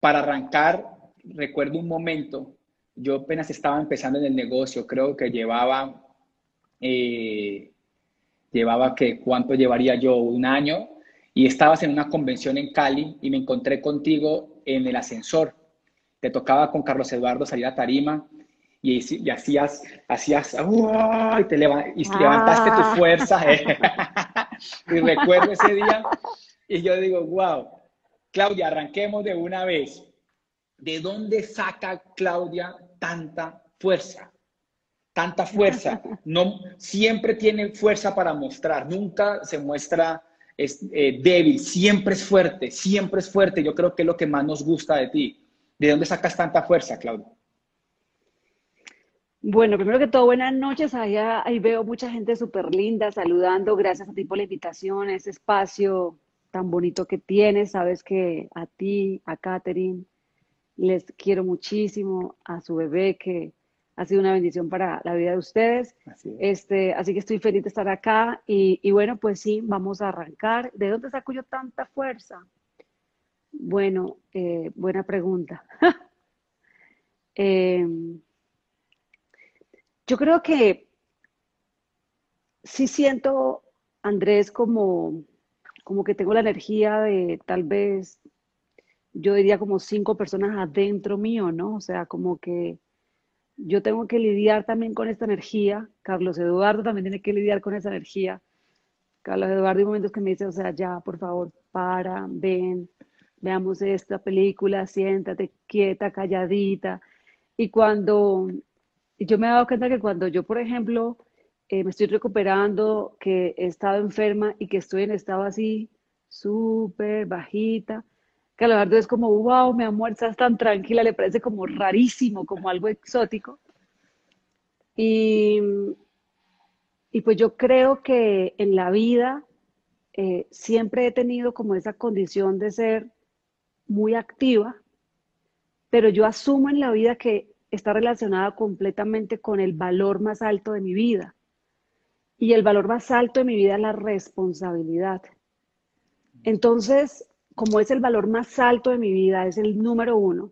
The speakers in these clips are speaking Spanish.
para arrancar, recuerdo un momento, yo apenas estaba empezando en el negocio, creo que llevaba, eh, llevaba que, ¿cuánto llevaría yo? Un año, y estabas en una convención en Cali y me encontré contigo en el ascensor. Te tocaba con Carlos Eduardo salir a tarima y, hacías, hacías, y, te levantaste tu ah. fuerza. y recuerdo ese día y yo digo, wow, Claudia, arranquemos de una vez. ¿De dónde saca Claudia tanta fuerza? Tanta fuerza. No, siempre tiene fuerza para mostrar, nunca se muestra es, eh, débil, siempre es fuerte, siempre es fuerte. Yo creo que es lo que más nos gusta de ti. ¿De dónde sacas tanta fuerza, Claudia? Bueno, primero que todo, buenas noches. Allá, ahí veo mucha gente súper linda saludando. Gracias a ti por la invitación, a ese espacio tan bonito que tienes. Sabes que a ti, a Katherine, les quiero muchísimo, a su bebé que ha sido una bendición para la vida de ustedes. Así, este, así que estoy feliz de estar acá y, bueno, pues sí, vamos a arrancar. ¿De dónde saco yo tanta fuerza? Bueno, eh, buena pregunta. eh, yo creo que sí siento, Andrés, como, como que tengo la energía de tal vez, yo diría como cinco personas adentro mío, ¿no? O sea, como que yo tengo que lidiar también con esta energía. Carlos Eduardo también tiene que lidiar con esa energía. Carlos Eduardo, hay momentos que me dice, o sea, ya, por favor, para, ven, veamos esta película, siéntate quieta, calladita. Y cuando y yo me he dado cuenta que cuando yo, por ejemplo, eh, me estoy recuperando, que he estado enferma y que estoy en estado así súper bajita, que a la verdad es como, wow, mi amor, estás tan tranquila, le parece como rarísimo, como algo exótico. Y, y pues yo creo que en la vida eh, siempre he tenido como esa condición de ser muy activa, pero yo asumo en la vida que está relacionada completamente con el valor más alto de mi vida. Y el valor más alto de mi vida es la responsabilidad. Entonces, como es el valor más alto de mi vida, es el número uno,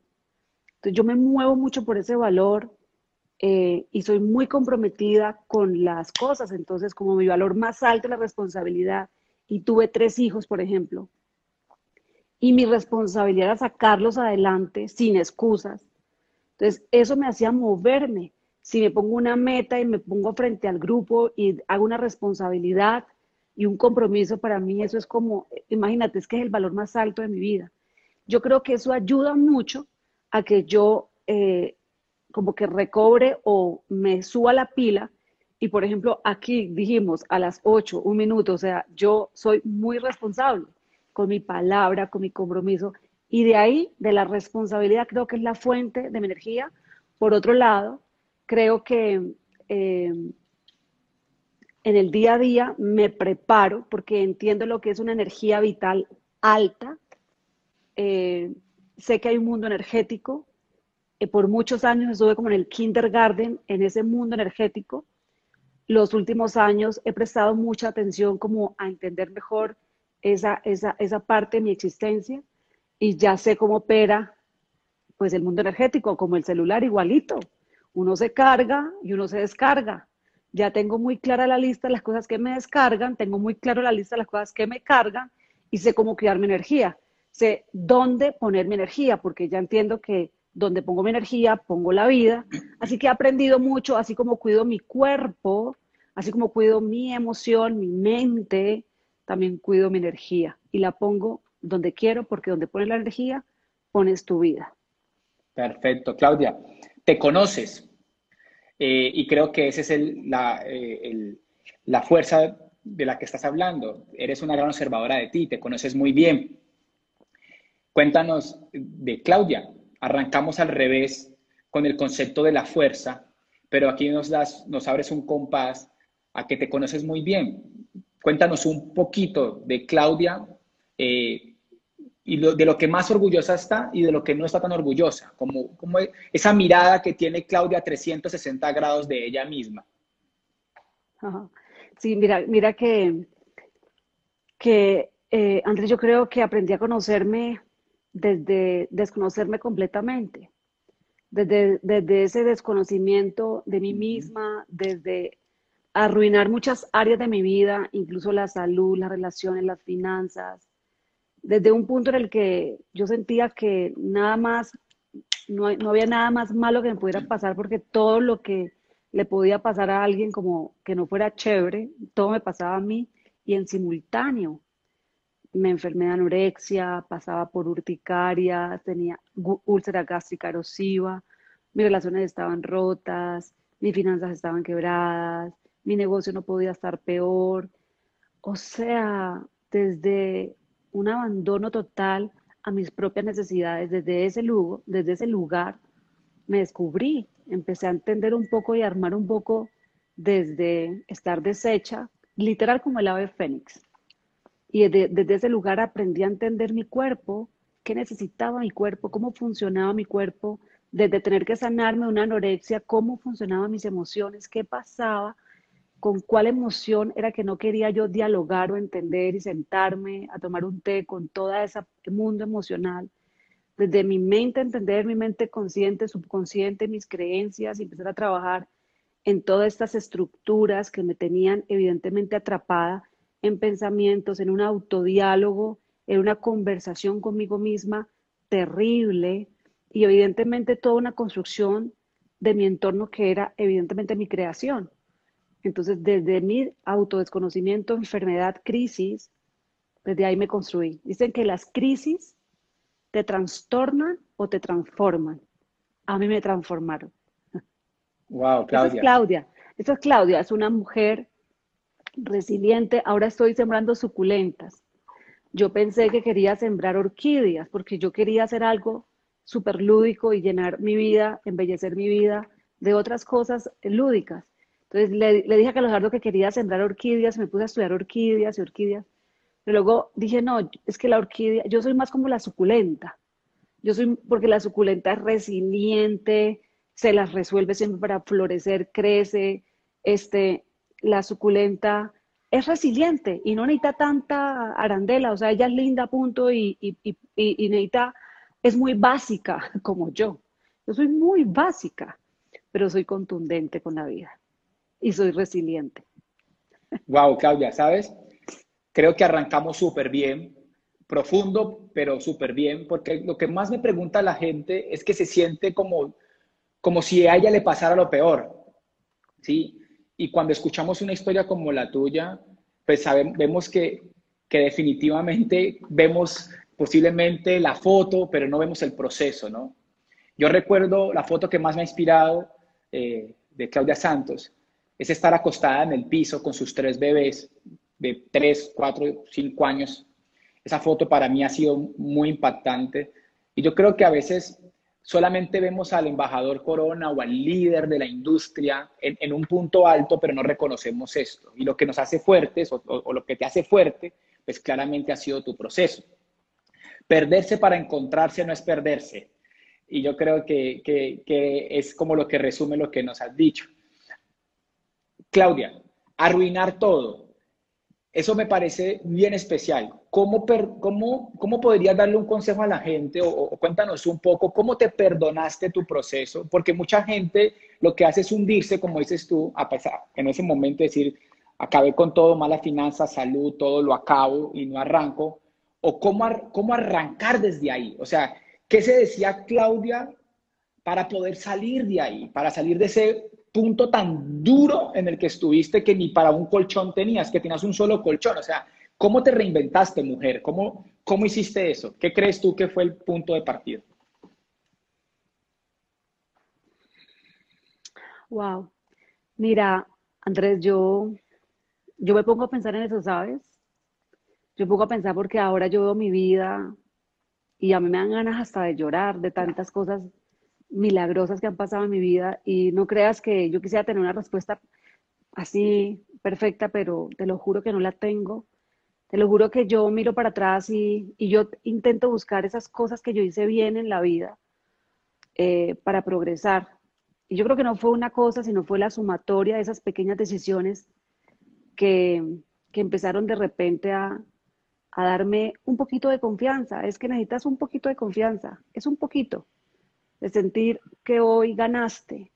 entonces yo me muevo mucho por ese valor eh, y soy muy comprometida con las cosas. Entonces, como mi valor más alto es la responsabilidad, y tuve tres hijos, por ejemplo, y mi responsabilidad era sacarlos adelante sin excusas, entonces, eso me hacía moverme. Si me pongo una meta y me pongo frente al grupo y hago una responsabilidad y un compromiso para mí, eso es como, imagínate, es que es el valor más alto de mi vida. Yo creo que eso ayuda mucho a que yo eh, como que recobre o me suba la pila. Y por ejemplo, aquí dijimos a las 8, un minuto, o sea, yo soy muy responsable con mi palabra, con mi compromiso. Y de ahí, de la responsabilidad, creo que es la fuente de mi energía. Por otro lado, creo que eh, en el día a día me preparo porque entiendo lo que es una energía vital alta. Eh, sé que hay un mundo energético. Eh, por muchos años estuve como en el kindergarten, en ese mundo energético. Los últimos años he prestado mucha atención como a entender mejor esa, esa, esa parte de mi existencia y ya sé cómo opera pues el mundo energético, como el celular igualito. Uno se carga y uno se descarga. Ya tengo muy clara la lista de las cosas que me descargan, tengo muy claro la lista de las cosas que me cargan y sé cómo cuidar mi energía. Sé dónde poner mi energía, porque ya entiendo que donde pongo mi energía, pongo la vida. Así que he aprendido mucho, así como cuido mi cuerpo, así como cuido mi emoción, mi mente, también cuido mi energía y la pongo donde quiero, porque donde pones la energía, pones tu vida. Perfecto, Claudia. Te conoces eh, y creo que esa es eh, el, la, fuerza de la que estás hablando. Eres una gran observadora de ti, te conoces muy bien. Cuéntanos de Claudia. Arrancamos al revés con el concepto de la fuerza, pero aquí nos, das, nos abres un compás a que te conoces muy bien. Cuéntanos un poquito de Claudia eh, y de lo que más orgullosa está y de lo que no está tan orgullosa, como, como esa mirada que tiene Claudia a 360 grados de ella misma. Sí, mira, mira que, que eh, Andrés, yo creo que aprendí a conocerme desde desconocerme completamente, desde, desde ese desconocimiento de mí misma, desde arruinar muchas áreas de mi vida, incluso la salud, las relaciones, las finanzas, desde un punto en el que yo sentía que nada más, no, no había nada más malo que me pudiera pasar porque todo lo que le podía pasar a alguien como que no fuera chévere, todo me pasaba a mí y en simultáneo. Me enfermé de anorexia, pasaba por urticaria, tenía úlcera gástrica erosiva, mis relaciones estaban rotas, mis finanzas estaban quebradas, mi negocio no podía estar peor. O sea, desde un abandono total a mis propias necesidades, desde ese lugar, desde ese lugar me descubrí, empecé a entender un poco y a armar un poco desde estar deshecha, literal como el ave fénix. Y desde, desde ese lugar aprendí a entender mi cuerpo, qué necesitaba mi cuerpo, cómo funcionaba mi cuerpo, desde tener que sanarme una anorexia, cómo funcionaban mis emociones, qué pasaba, con cuál emoción era que no quería yo dialogar o entender y sentarme a tomar un té con todo ese mundo emocional. Desde mi mente, entender mi mente consciente, subconsciente, mis creencias y empezar a trabajar en todas estas estructuras que me tenían evidentemente atrapada en pensamientos, en un autodiálogo, en una conversación conmigo misma terrible y evidentemente toda una construcción de mi entorno que era evidentemente mi creación. Entonces, desde mi autodesconocimiento, enfermedad, crisis, desde ahí me construí. Dicen que las crisis te trastornan o te transforman. A mí me transformaron. Wow, Claudia. Esa es Claudia. Esa es Claudia, es una mujer resiliente. Ahora estoy sembrando suculentas. Yo pensé que quería sembrar orquídeas porque yo quería hacer algo súper lúdico y llenar mi vida, embellecer mi vida de otras cosas lúdicas. Entonces le, dije a Carlos Eduardo que quería sembrar orquídeas, me puse a estudiar orquídeas y orquídeas. Pero luego dije, no, es que la orquídea, yo soy más como la suculenta. Yo soy, porque la suculenta es resiliente, se las resuelve siempre para florecer, crece. Este, la suculenta es resiliente y no necesita tanta arandela, o sea, ella es linda, punto, y, y, y, y necesita es muy básica como yo. Yo soy muy básica, pero soy contundente con la vida y soy resiliente. Wow, Claudia, ¿sabes? Creo que arrancamos súper bien, profundo, pero súper bien, porque lo que más me pregunta la gente es que se siente como, como si a ella le pasara lo peor, ¿sí? Y cuando escuchamos una historia como la tuya, pues sabemos, vemos que, que definitivamente vemos posiblemente la foto, pero no vemos el proceso, ¿no? Yo recuerdo la foto que más me ha inspirado eh, de Claudia Santos, es estar acostada en el piso con sus tres bebés de 3, 4, 5 años. Esa foto para mí ha sido muy impactante y yo creo que a veces solamente vemos al embajador Corona o al líder de la industria en, un punto alto, pero no reconocemos esto. Y lo que nos hace fuertes o, o lo que te hace fuerte, pues claramente ha sido tu proceso. Perderse para encontrarse no es perderse. Y yo creo que, es como lo que resume lo que nos has dicho. Claudia, arruinar todo. Eso me parece bien especial. ¿Cómo, cómo, cómo podrías darle un consejo a la gente o, cuéntanos un poco cómo te perdonaste tu proceso? Porque mucha gente lo que hace es hundirse, como dices tú, a pesar en ese momento decir, acabé con todo, mala finanza, salud, todo lo acabo y no arranco o cómo, cómo arrancar desde ahí. O sea, ¿qué se decía Claudia para poder salir de ahí, para salir de ese punto tan duro en el que estuviste que ni para un colchón tenías, que tenías un solo colchón? O sea, ¿cómo te reinventaste, mujer? ¿Cómo, cómo hiciste eso? ¿Qué crees tú que fue el punto de partida? Wow. Mira, Andrés, yo, yo me pongo a pensar en eso, ¿sabes? yo pongo a pensar porque ahora yo veo mi vida y a mí me dan ganas hasta de llorar de tantas cosas milagrosas que han pasado en mi vida y no creas que yo quisiera tener una respuesta así perfecta, pero te lo juro que no la tengo. Te lo juro que yo miro para atrás y, yo intento buscar esas cosas que yo hice bien en la vida eh, para progresar. Y yo creo que no fue una cosa, sino fue la sumatoria de esas pequeñas decisiones que, que empezaron de repente a, a darme un poquito de confianza. Es que necesitas un poquito de confianza, es un poquito, de sentir que hoy ganaste.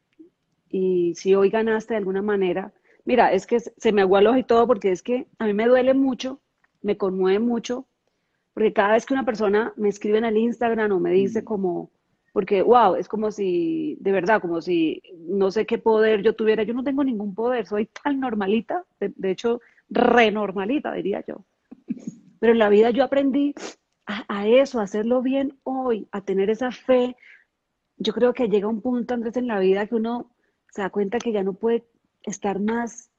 Y si hoy ganaste de alguna manera, mira, es que se me agualoja y todo porque es que a mí me duele mucho, me conmueve mucho, porque cada vez que una persona me escribe en el Instagram o me dice mm. como, porque, wow, es como si, de verdad, como si no sé qué poder yo tuviera. Yo no tengo ningún poder, soy tan normalita, de, hecho, renormalita, diría yo. Pero en la vida yo aprendí a, eso, a hacerlo bien hoy, a tener esa fe. Yo creo que llega un punto, Andrés, en la vida que uno se da cuenta que ya no puede estar más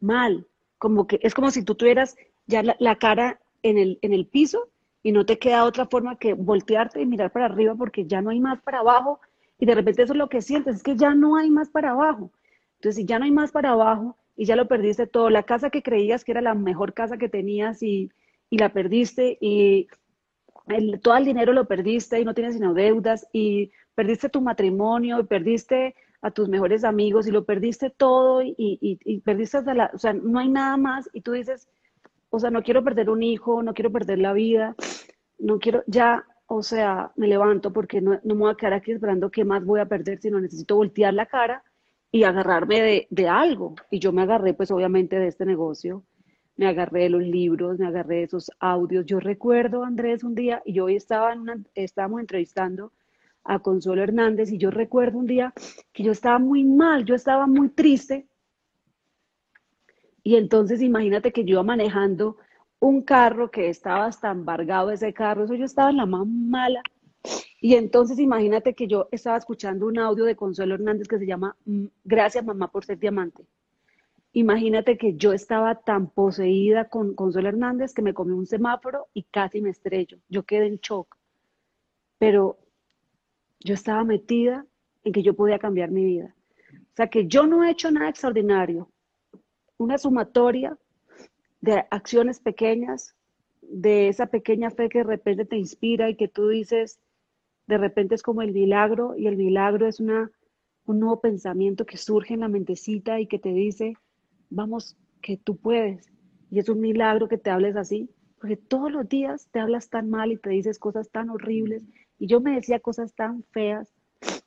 mal. Como que es como si tú tuvieras ya la, la cara en el, en el piso y no te queda otra forma que voltearte y mirar para arriba porque ya no hay más para abajo y de repente eso es lo que sientes, es que ya no hay más para abajo. Entonces, si ya no hay más para abajo y ya lo perdiste todo, la casa que creías que era la mejor casa que tenías y, la perdiste y todo el dinero lo perdiste y no tienes sino deudas y perdiste tu matrimonio y perdiste a tus mejores amigos y lo perdiste todo y, y perdiste hasta la, o sea, no hay nada más y tú dices, o sea, no quiero perder un hijo, no quiero perder la vida, no quiero, ya, o sea, me levanto porque no, me voy a quedar aquí esperando qué más voy a perder, sino necesito voltear la cara y agarrarme de, de algo. Y yo me agarré, pues obviamente, de este negocio, me agarré de los libros, me agarré de esos audios. Yo recuerdo, Andrés, un día, y yo hoy estaba en una, estábamos entrevistando a Consuelo Hernández, y yo recuerdo un día que yo estaba muy mal, yo estaba muy triste, y entonces imagínate que yo iba manejando un carro que estaba hasta embargado ese carro, eso yo estaba en la más mala. Y entonces imagínate que yo estaba escuchando un audio de Consuelo Hernández que se llama Gracias mamá por ser diamante. Imagínate que yo estaba tan poseída con Consuelo Hernández que me comí un semáforo y casi me estrello. Yo quedé en shock. Pero yo estaba metida en que yo podía cambiar mi vida. O sea que yo no he hecho nada extraordinario, una sumatoria de acciones pequeñas, de esa pequeña fe que de repente te inspira y que tú dices, de repente es como el milagro y el milagro es una, un nuevo pensamiento que surge en la mentecita y que te dice, vamos, que tú puedes. Y es un milagro que te hables así, porque todos los días te hablas tan mal y te dices cosas tan horribles. Y yo me decía cosas tan feas,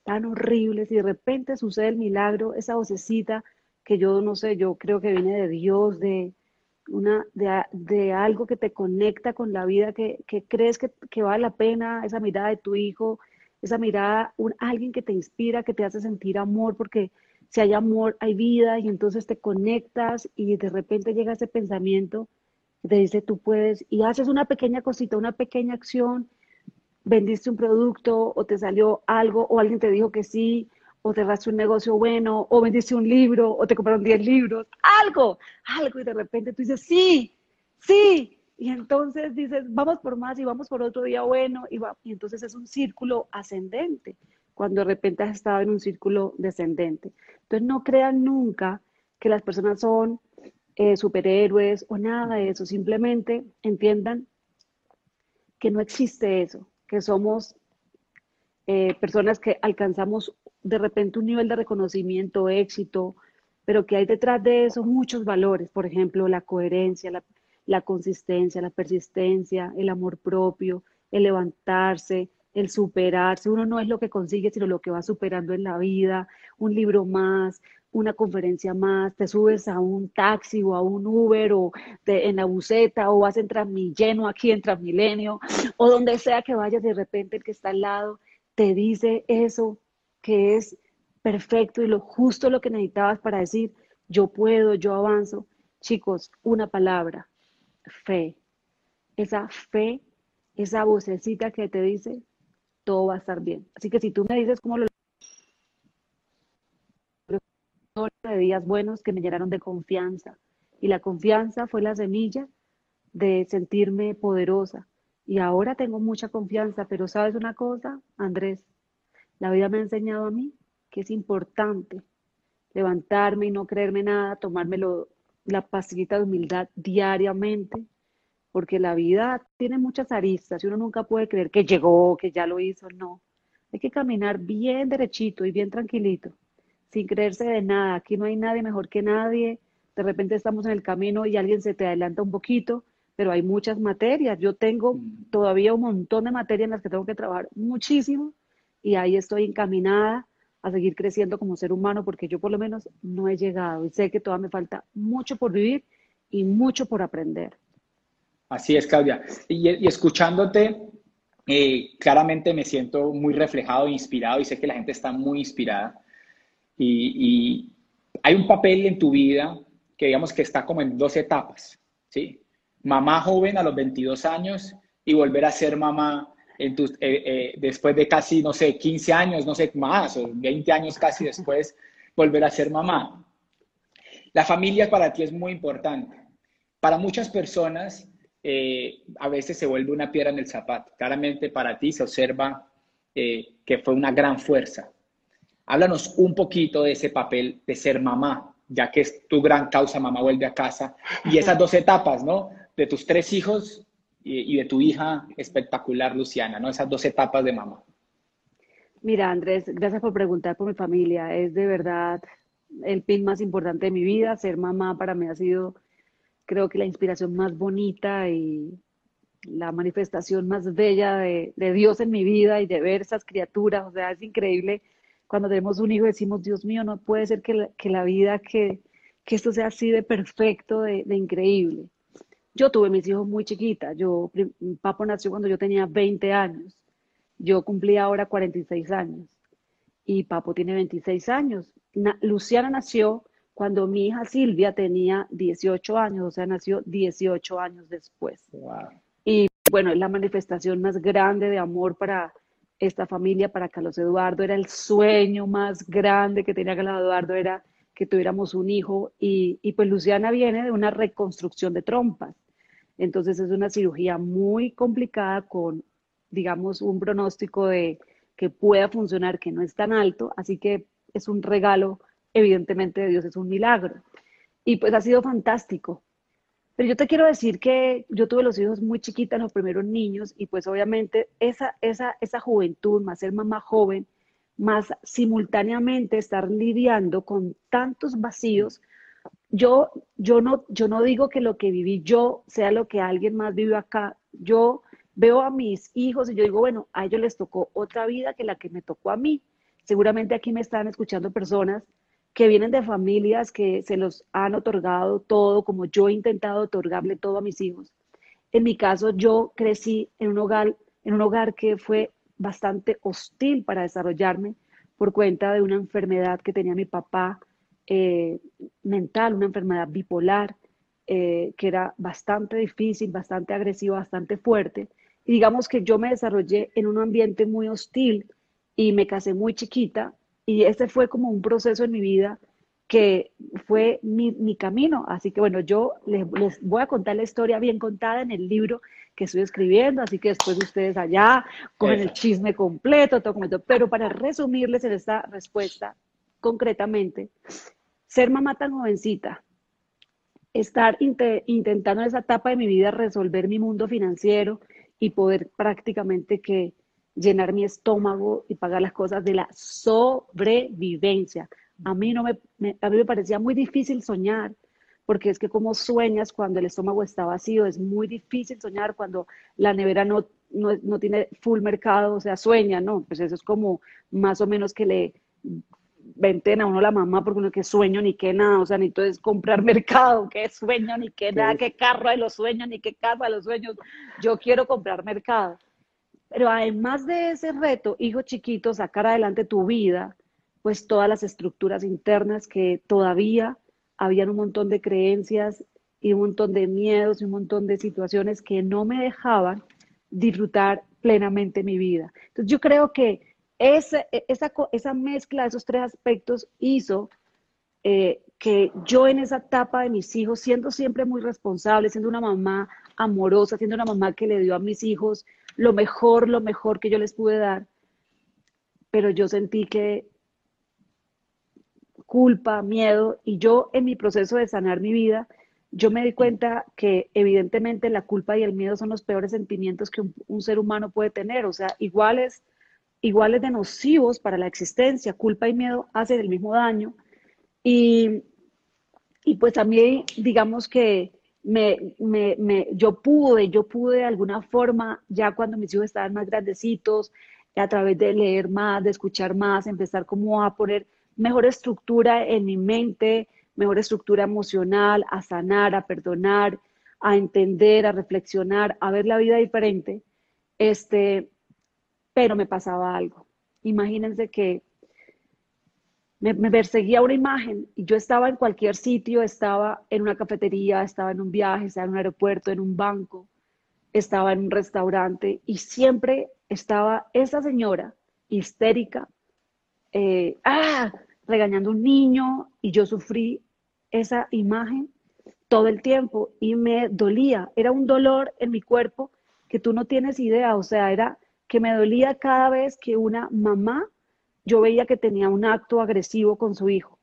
tan horribles, y de repente sucede el milagro, esa vocecita que yo no sé, yo creo que viene de Dios, de, una, de, algo que te conecta con la vida, que, crees que, vale la pena, esa mirada de tu hijo, esa mirada, un, alguien que te inspira, que te hace sentir amor, porque si hay amor, hay vida, y entonces te conectas y de repente llega ese pensamiento que te dice tú puedes, y haces una pequeña cosita, una pequeña acción, vendiste un producto o te salió algo o alguien te dijo que sí, o cerraste un negocio bueno, o vendiste un libro, o te compraron 10 libros, algo, algo, y de repente tú dices, sí, sí, y entonces dices, vamos por más y vamos por otro día bueno, y, va, y entonces es un círculo ascendente, cuando de repente has estado en un círculo descendente. Entonces no crean nunca que las personas son eh, superhéroes o nada de eso, simplemente entiendan que no existe eso, que somos eh, personas que alcanzamos de repente un nivel de reconocimiento, éxito, pero que hay detrás de eso muchos valores, por ejemplo, la coherencia, la, consistencia, la persistencia, el amor propio, el levantarse, el superarse. Uno no es lo que consigue, sino lo que va superando en la vida, un libro más, una conferencia más, te subes a un taxi o a un Uber o en la buseta o vas en Transmilenio aquí en Transmilenio o donde sea que vayas, de repente el que está al lado te dice eso que es perfecto y lo justo lo que necesitabas para decir, yo puedo, yo avanzo. Chicos, una palabra, fe. Esa fe, esa vocecita que te dice, todo va a estar bien. Así que si tú me dices cómo lo de días buenos que me llenaron de confianza. Y la confianza fue la semilla de sentirme poderosa. Y ahora tengo mucha confianza, pero ¿sabes una cosa, Andrés? La vida me ha enseñado a mí que es importante levantarme y no creerme nada, tomármelo la pastillita de humildad diariamente, porque la vida tiene muchas aristas y uno nunca puede creer que llegó, que ya lo hizo, no. Hay que caminar bien derechito y bien tranquilito, sin creerse de nada. Aquí no hay nadie mejor que nadie. De repente estamos en el camino y alguien se te adelanta un poquito, pero hay muchas materias. Yo tengo mm. todavía un montón de materias en las que tengo que trabajar muchísimo y ahí estoy encaminada a seguir creciendo como ser humano porque yo por lo menos no he llegado y sé que todavía me falta mucho por vivir y mucho por aprender. Así es, Claudia. Y, escuchándote, eh, claramente me siento muy reflejado e inspirado y sé que la gente está muy inspirada. Y, hay un papel en tu vida que digamos que está como en dos etapas, ¿sí? Mamá joven a los 22 años y volver a ser mamá eh, eh, después de casi, no sé, 15 años, no sé, más, o 20 años casi después, volver a ser mamá. La familia para ti es muy importante. Para muchas personas, eh, a veces se vuelve una piedra en el zapato. Claramente para ti se observa que fue una gran fuerza. Háblanos un poquito de ese papel de ser mamá, ya que es tu gran causa, mamá vuelve a casa, y esas dos etapas, ¿no? De tus tres hijos y, de tu hija espectacular, Luciana, ¿no? Esas dos etapas de mamá. Mira, Andrés, gracias por preguntar por mi familia. Es de verdad el pin más importante de mi vida. Ser mamá para mí ha sido, creo que la inspiración más bonita y la manifestación más bella de, de Dios en mi vida y de ver esas criaturas. O sea, es increíble cuando tenemos un hijo decimos, Dios mío, no puede ser que la, que la vida, que, que, esto sea así de perfecto, de, de, increíble. Yo tuve mis hijos muy chiquitas. Yo, mi papá nació cuando yo tenía 20 años. Yo cumplí ahora 46 años. Y papo tiene 26 años. Luciana nació cuando mi hija Silvia tenía 18 años, o sea, nació 18 años después. Y bueno, es la manifestación más grande de amor para, esta familia para Carlos Eduardo. Era el sueño más grande que tenía Carlos Eduardo, era que tuviéramos un hijo. Y, pues Luciana viene de una reconstrucción de trompas. Entonces es una cirugía muy complicada con, digamos, un pronóstico de que pueda funcionar, que no es tan alto. Así que es un regalo, evidentemente, de Dios, es un milagro. Y pues ha sido fantástico. Pero yo te quiero decir que yo tuve los hijos muy chiquitas, los primeros niños, y pues obviamente esa, esa, esa juventud, más ser mamá joven, más simultáneamente estar lidiando con tantos vacíos, yo, yo, no, yo no digo que lo que viví yo sea lo que alguien más vivió acá. Yo veo a mis hijos y yo digo, bueno, a ellos les tocó otra vida que la que me tocó a mí. Seguramente aquí me están escuchando personas que vienen de familias que se los han otorgado todo, como yo he intentado otorgarle todo a mis hijos. En mi caso, yo crecí en un hogar, en un hogar que fue bastante hostil para desarrollarme por cuenta de una enfermedad que tenía mi papá eh, mental, una enfermedad bipolar, eh, que era bastante difícil, bastante agresiva, bastante fuerte. Y digamos que yo me desarrollé en un ambiente muy hostil y me casé muy chiquita y ese fue como un proceso en mi vida que fue mi, camino. Así que bueno, yo les, voy a contar la historia bien contada en el libro que estoy escribiendo, así que después ustedes allá con el chisme completo, todo completo. Pero para resumirles en esta respuesta concretamente, ser mamá tan jovencita, estar intentando en esa etapa de mi vida resolver mi mundo financiero y poder prácticamente que llenar mi estómago y pagar las cosas de la sobrevivencia. A mí, no me, a mí me parecía muy difícil soñar, porque es que como sueñas cuando el estómago está vacío, es muy difícil soñar cuando la nevera no, no, tiene full mercado, o sea, sueña, ¿no? Pues eso es como más o menos que le venten a uno la mamá porque uno que sueño ni que nada, o sea, ni entonces comprar mercado, que sueño ni que nada, qué carro de los sueños, ni qué casa de los sueños, yo quiero comprar mercado. Pero además de ese reto, hijo chiquito, sacar adelante tu vida, pues todas las estructuras internas que todavía habían un montón de creencias y un montón de miedos y un montón de situaciones que no me dejaban disfrutar plenamente mi vida. Entonces yo creo que esa, esa, esa mezcla de esos tres aspectos hizo eh, que yo en esa etapa de mis hijos, siendo siempre muy responsable, siendo una mamá amorosa, siendo una mamá que le dio a mis hijos lo mejor, lo mejor que yo les pude dar, pero yo sentí que culpa, miedo, y yo en mi proceso de sanar mi vida, yo me di cuenta que evidentemente la culpa y el miedo son los peores sentimientos que un, ser humano puede tener, o sea, iguales, iguales de nocivos para la existencia, culpa y miedo hacen el mismo daño, y, y pues a mí, digamos que me, me, me, yo pude, yo pude de alguna forma, ya cuando mis hijos estaban más grandecitos, a través de leer más, de escuchar más, empezar como a poner mejor estructura en mi mente, mejor estructura emocional, a sanar, a perdonar, a entender, a reflexionar, a ver la vida diferente. Este, pero me pasaba algo. Imagínense que me, perseguía una imagen y yo estaba en cualquier sitio, estaba en una cafetería, estaba en un viaje, estaba en un aeropuerto, en un banco, estaba en un restaurante y siempre estaba esa señora histérica, eh, ah, regañando a un niño y yo sufrí esa imagen todo el tiempo y me dolía, era un dolor en mi cuerpo que tú no tienes idea, o sea, era que me dolía cada vez que una mamá yo veía que tenía un acto agresivo con su hijo.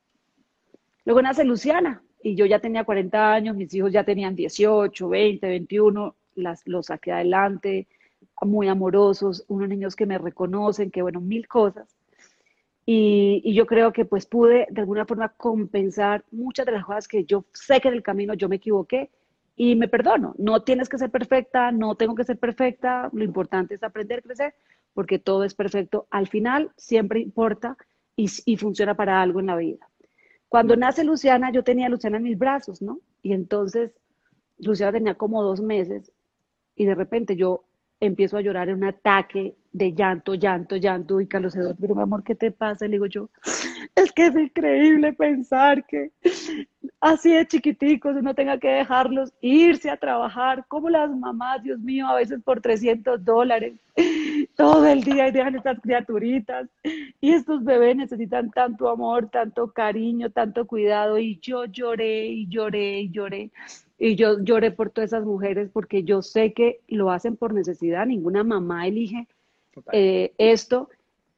Luego nace Luciana y yo ya tenía 40 años, mis hijos ya tenían 18, 20, 21, las, los saqué adelante, muy amorosos, unos niños que me reconocen, que bueno, mil cosas. Y, y, yo creo que pues pude de alguna forma compensar muchas de las cosas que yo sé que en el camino yo me equivoqué y me perdono. No tienes que ser perfecta, no tengo que ser perfecta, lo importante es aprender, crecer, porque todo es perfecto. Al final siempre importa y, funciona para algo en la vida. Cuando nace Luciana, yo tenía a Luciana en mis brazos, ¿no? Y entonces Luciana tenía como dos meses y de repente yo empiezo a llorar en un ataque de llanto, llanto, llanto, y Carlos Eduardo, pero mi amor, ¿qué te pasa? Le digo yo, es que es increíble pensar que así de chiquiticos uno tenga que dejarlos irse a trabajar, como las mamás, Dios mío, a veces por 300 dólares, todo el día y dejan estas criaturitas, y estos bebés necesitan tanto amor, tanto cariño, tanto cuidado, y yo lloré y lloré y lloré. Y yo lloré por todas esas mujeres porque yo sé que lo hacen por necesidad, ninguna mamá elige eh, esto.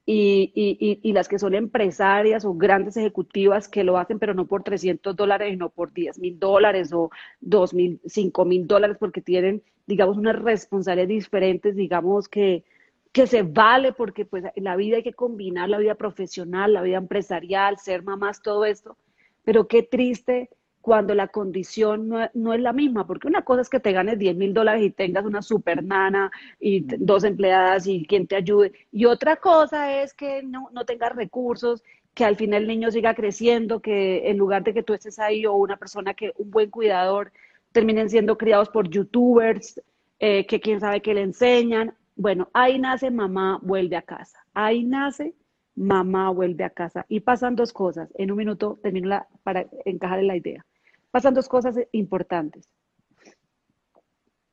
Y, y, y, las que son empresarias o grandes ejecutivas que lo hacen, pero no por 300 dólares, no por 10 mil dólares o 2 mil, 5 mil dólares, porque tienen, digamos, unas responsabilidades diferentes, digamos, que, que se vale, porque pues la vida hay que combinar la vida profesional, la vida empresarial, ser mamás, todo esto, pero qué triste cuando la condición no, es la misma, porque una cosa es que te ganes 10 mil dólares y tengas una super nana y dos empleadas y quien te ayude, y otra cosa es que no, no tengas recursos, que al final el niño siga creciendo, que en lugar de que tú estés ahí o una persona que, un buen cuidador, terminen siendo criados por youtubers, eh, que quién sabe qué le enseñan. Bueno, ahí nace mamá, vuelve a casa. Ahí nace mamá, vuelve a casa. Y pasan dos cosas. En un minuto termino para encajar en la idea pasan dos cosas importantes.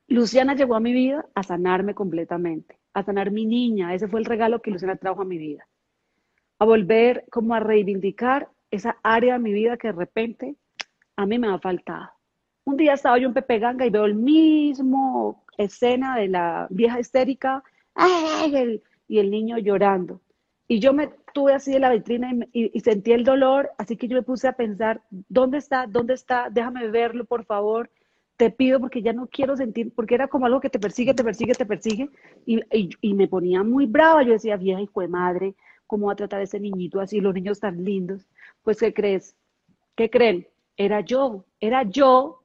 Luciana llegó a mi vida a sanarme completamente, a sanar mi niña. Ese fue el regalo que Luciana trajo a mi vida. A volver como a reivindicar esa área de mi vida que de repente a mí me ha faltado. Un día estaba yo en Pepe Ganga y veo el mismo escena de la vieja histérica y el niño llorando. Y yo me tuve así de la vitrina y, sentí el dolor, así que yo me puse a pensar, ¿dónde está? ¿Dónde está? Déjame verlo, por favor. Te pido porque ya no quiero sentir, porque era como algo que te persigue, te persigue, te persigue. Y, y me ponía muy brava. Yo decía, vieja hijo de madre, ¿cómo va a tratar a ese niñito así, los niños tan lindos? Pues, ¿qué crees? ¿Qué creen? Era yo, era yo,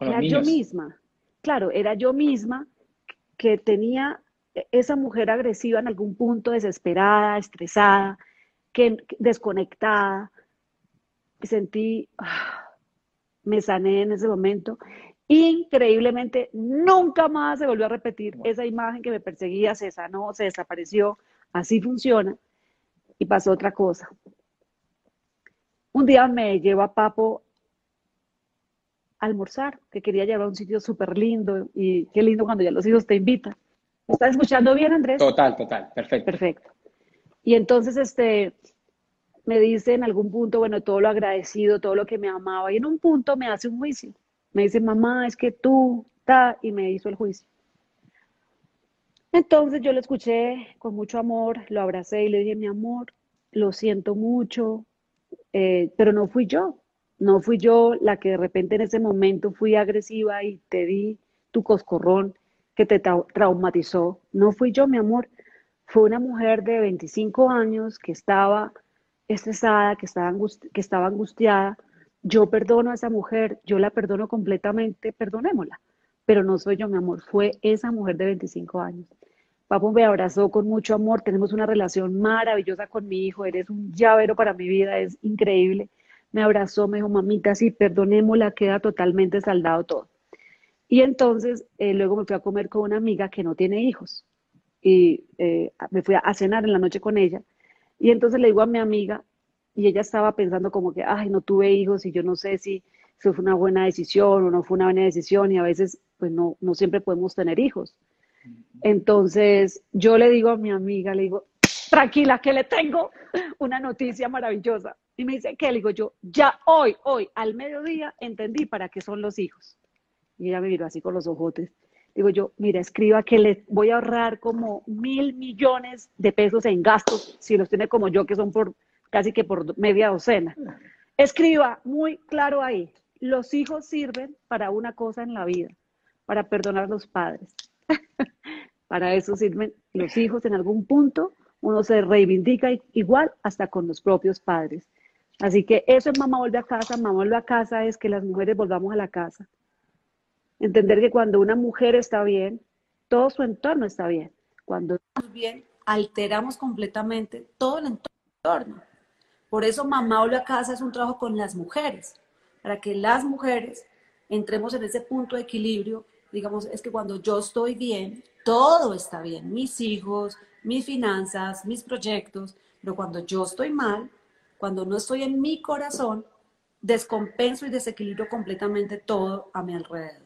era yo misma. Claro, era yo misma que tenía esa mujer agresiva en algún punto, desesperada, estresada, que, desconectada, sentí, ah, me sané en ese momento. Increíblemente, nunca más se volvió a repetir esa imagen que me perseguía, se sanó, se desapareció, así funciona. Y pasó otra cosa. Un día me llevo a Papo almorzar, que quería llevar a un sitio súper lindo y qué lindo cuando ya los hijos te invitan. ¿Me estás escuchando bien, Andrés? Total, total, perfecto. Perfecto. Y entonces, este, me dice en algún punto, bueno, todo lo agradecido, todo lo que me amaba, y en un punto me hace un juicio. Me dice, mamá, es que tú, ta, y me hizo el juicio. Entonces yo lo escuché con mucho amor, lo abracé y le dije, mi amor, lo siento mucho, eh, pero no fui yo, no fui yo la que de repente en ese momento fui agresiva y te di tu coscorrón que te traumatizó no fui yo, mi amor, fue una mujer de 25 años que estaba estresada, que estaba, que estaba angustiada yo perdono a esa mujer, yo la perdono completamente, perdonémosla. Pero no soy yo, mi amor, fue esa mujer de 25 años. Papo me abrazó con mucho amor, tenemos una relación maravillosa con mi hijo, eres un llavero para mi vida, es increíble. Me abrazó, me dijo, mamita, sí, perdonémosla, queda totalmente saldado todo. Y entonces eh, luego me fui a comer con una amiga que no tiene hijos. Y eh, me fui a cenar en la noche con ella. Y entonces le digo a mi amiga, y ella estaba pensando como que, ay, no tuve hijos y yo no sé si eso fue una buena decisión o no fue una buena decisión y a veces pues no, no siempre podemos tener hijos. Entonces yo le digo a mi amiga, le digo, tranquila, que le tengo una noticia maravillosa. Y me dice, ¿qué? Le digo yo, ya hoy, hoy, al mediodía, entendí para qué son los hijos. Y ella me miró así con los ojotes. Digo yo, mira, escriba que le voy a ahorrar como mil millones de pesos en gastos, si los tiene como yo, que son por casi que por media docena. Escriba muy claro ahí, los hijos sirven para una cosa en la vida, para perdonar a los padres. para eso sirven los hijos en algún punto, uno se reivindica igual hasta con los propios padres. Así que eso es mamá vuelve a casa, mamá vuelve a casa es que las mujeres volvamos a la casa. Entender que cuando una mujer está bien, todo su entorno está bien. Cuando estamos bien, alteramos completamente todo el entorno. Por eso mamá vuelve a casa es un trabajo con las mujeres, para que las mujeres entremos en ese punto de equilibrio. Digamos, es que cuando yo estoy bien, todo está bien, mis hijos, mis finanzas, mis proyectos, pero cuando yo estoy mal, cuando no estoy en mi corazón, descompenso y desequilibro completamente todo a mi alrededor.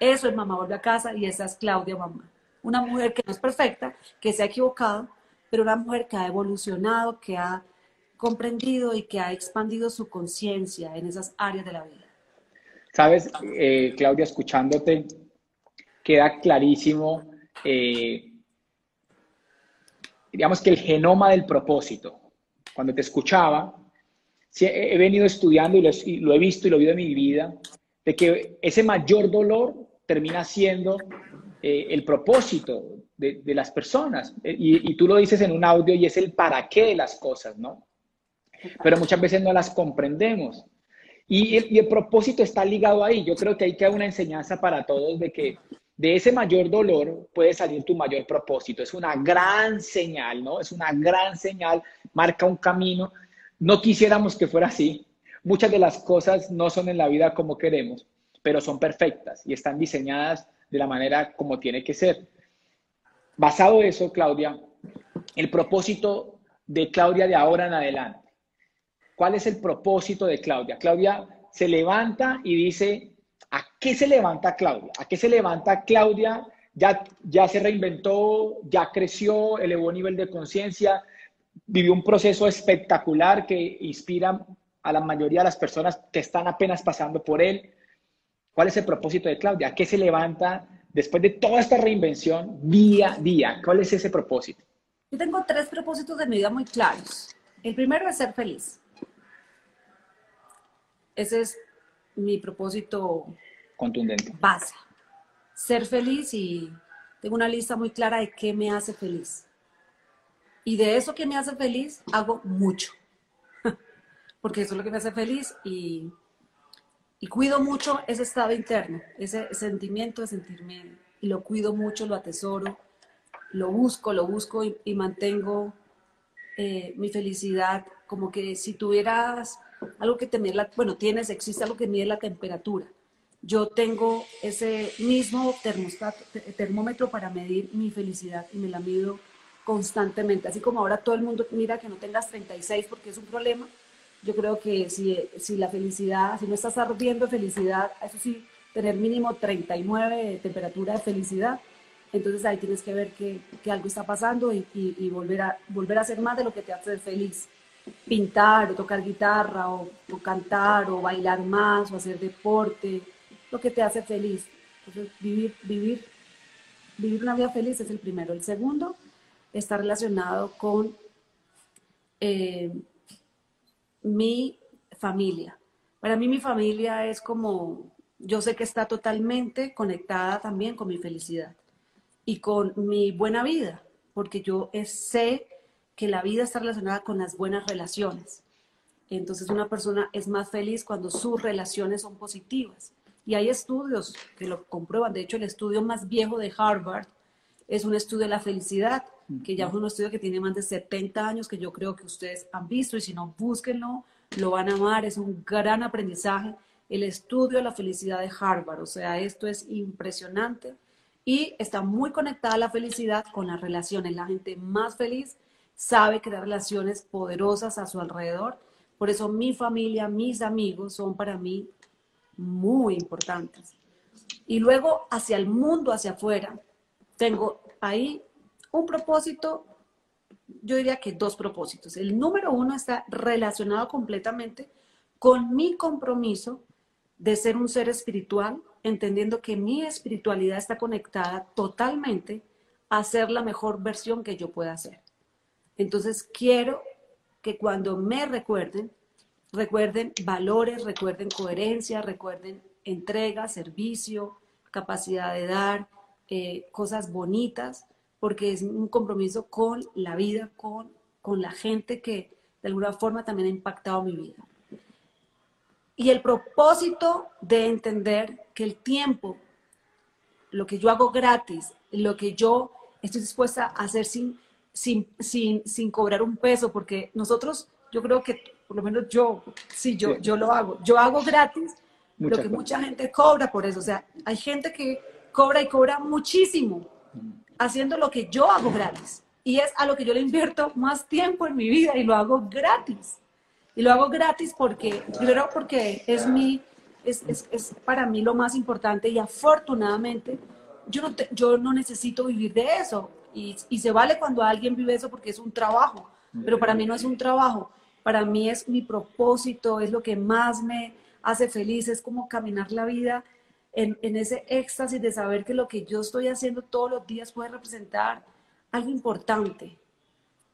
Eso es mamá vuelve a casa y esa es Claudia mamá. Una mujer que no es perfecta, que se ha equivocado, pero una mujer que ha evolucionado, que ha comprendido y que ha expandido su conciencia en esas áreas de la vida. Sabes, eh, Claudia, escuchándote, queda clarísimo, eh, digamos que el genoma del propósito. Cuando te escuchaba, he venido estudiando y lo, he visto y lo he visto en mi vida, de que ese mayor dolor termina siendo eh, el propósito de, las personas. Y, y, tú lo dices en un audio y es el para qué de las cosas, ¿no? Pero muchas veces no las comprendemos. Y el, y el propósito está ligado ahí. Yo creo que hay que dar una enseñanza para todos de que de ese mayor dolor puede salir tu mayor propósito. Es una gran señal, ¿no? Es una gran señal, marca un camino. No quisiéramos que fuera así. Muchas de las cosas no son en la vida como queremos, pero son perfectas y están diseñadas de la manera como tiene que ser. Basado eso, Claudia, el propósito de Claudia de ahora en adelante. ¿Cuál es el propósito de Claudia? Claudia se levanta y dice, ¿a qué se levanta Claudia? ¿A qué se levanta Claudia? Ya, ya se reinventó, ya creció, elevó nivel de conciencia, vivió un proceso espectacular que inspira a la mayoría de las personas que están apenas pasando por él. ¿Cuál es el propósito de Claudia? ¿A qué se levanta después de toda esta reinvención día a día? ¿Cuál es ese propósito? Yo tengo tres propósitos de mi vida muy claros. El primero es ser feliz. Ese es mi propósito contundente. Base. Ser feliz y tengo una lista muy clara de qué me hace feliz. Y de eso que me hace feliz, hago mucho. Porque eso es lo que me hace feliz y, y cuido mucho ese estado interno, ese sentimiento de sentirme, y lo cuido mucho, lo atesoro, lo busco, lo busco y, mantengo eh, mi felicidad como que si tuvieras algo que te mide la, bueno, tienes, existe algo que mide la temperatura. Yo tengo ese mismo termómetro para medir mi felicidad y me la mido constantemente. Así como ahora todo el mundo mira que no tengas 36 porque es un problema, yo creo que si, si la felicidad, si no estás ardiendo felicidad, eso sí, tener mínimo 39 de temperatura de felicidad, entonces ahí tienes que ver que, que algo está pasando y, y, volver, a, volver a hacer más de lo que te hace feliz pintar o tocar guitarra o, cantar o bailar más o hacer deporte, lo que te hace feliz. Entonces, vivir, vivir, vivir una vida feliz es el primero. El segundo está relacionado con eh, mi familia. Para mí mi familia es como, yo sé que está totalmente conectada también con mi felicidad y con mi buena vida, porque yo sé que la vida está relacionada con las buenas relaciones. entonces una persona es más feliz cuando sus relaciones son positivas. Y hay estudios que lo comprueban. De hecho, el estudio más viejo de Harvard es un estudio de la felicidad, que ya es un estudio que tiene más de 70 años, que yo creo que ustedes han visto, y si no, búsquenlo, lo van a amar, es un gran aprendizaje. El estudio de la felicidad de Harvard, o sea, esto es impresionante y está muy conectada la felicidad con las relaciones. La gente más feliz sabe crear relaciones poderosas a su alrededor. Por eso mi familia, mis amigos son para mí muy importantes. Y luego hacia el mundo, hacia afuera, tengo ahí un propósito, yo diría que dos propósitos. El número uno está relacionado completamente con mi compromiso de ser un ser espiritual, entendiendo que mi espiritualidad está conectada totalmente a ser la mejor versión que yo pueda ser. Entonces quiero que cuando me recuerden, recuerden valores, recuerden coherencia, recuerden entrega, servicio, capacidad de dar, eh, cosas bonitas, porque es un compromiso con la vida, con, con la gente que de alguna forma también ha impactado mi vida. Y el propósito de entender que el tiempo, lo que yo hago gratis, lo que yo estoy dispuesta a hacer sin, sin, sin, sin cobrar un peso, porque nosotros, yo creo que, por lo menos yo, sí, yo, yo lo hago, yo hago gratis lo que mucha gente cobra por eso. O sea, hay gente que cobra y cobra muchísimo haciendo lo que yo hago gratis. Y es a lo que yo le invierto más tiempo en mi vida y lo hago gratis. Y lo hago gratis porque, primero porque es mi, es, es, es para mí lo más importante y afortunadamente yo no, yo no necesito vivir de eso. Y, y se vale cuando alguien vive eso porque es un trabajo, pero para mí no es un trabajo. Para mí es mi propósito, es lo que más me hace feliz, es como caminar la vida en, ese éxtasis de saber que lo que yo estoy haciendo todos los días puede representar algo importante.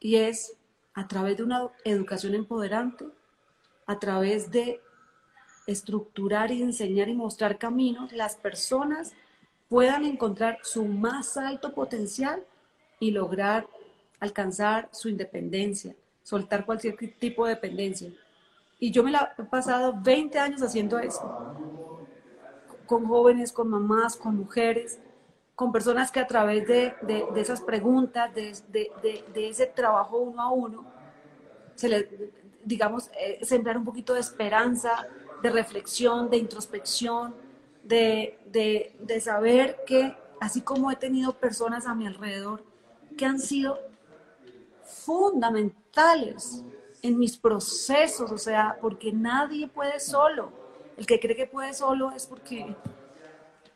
Y es a través de una educación empoderante, a través de estructurar y enseñar y mostrar caminos, las personas puedan encontrar su más alto potencial y lograr alcanzar su independencia, soltar cualquier tipo de dependencia. Y yo me la he pasado 20 años haciendo esto con jóvenes, con mamás, con mujeres, con personas que a través de, esas preguntas, de, ese trabajo uno a uno, se les, digamos, eh, sembrar un poquito de esperanza, de reflexión, de introspección, de, de saber que así como he tenido personas a mi alrededor que han sido fundamentales en mis procesos, o sea, porque nadie puede solo el que cree que puede solo es porque,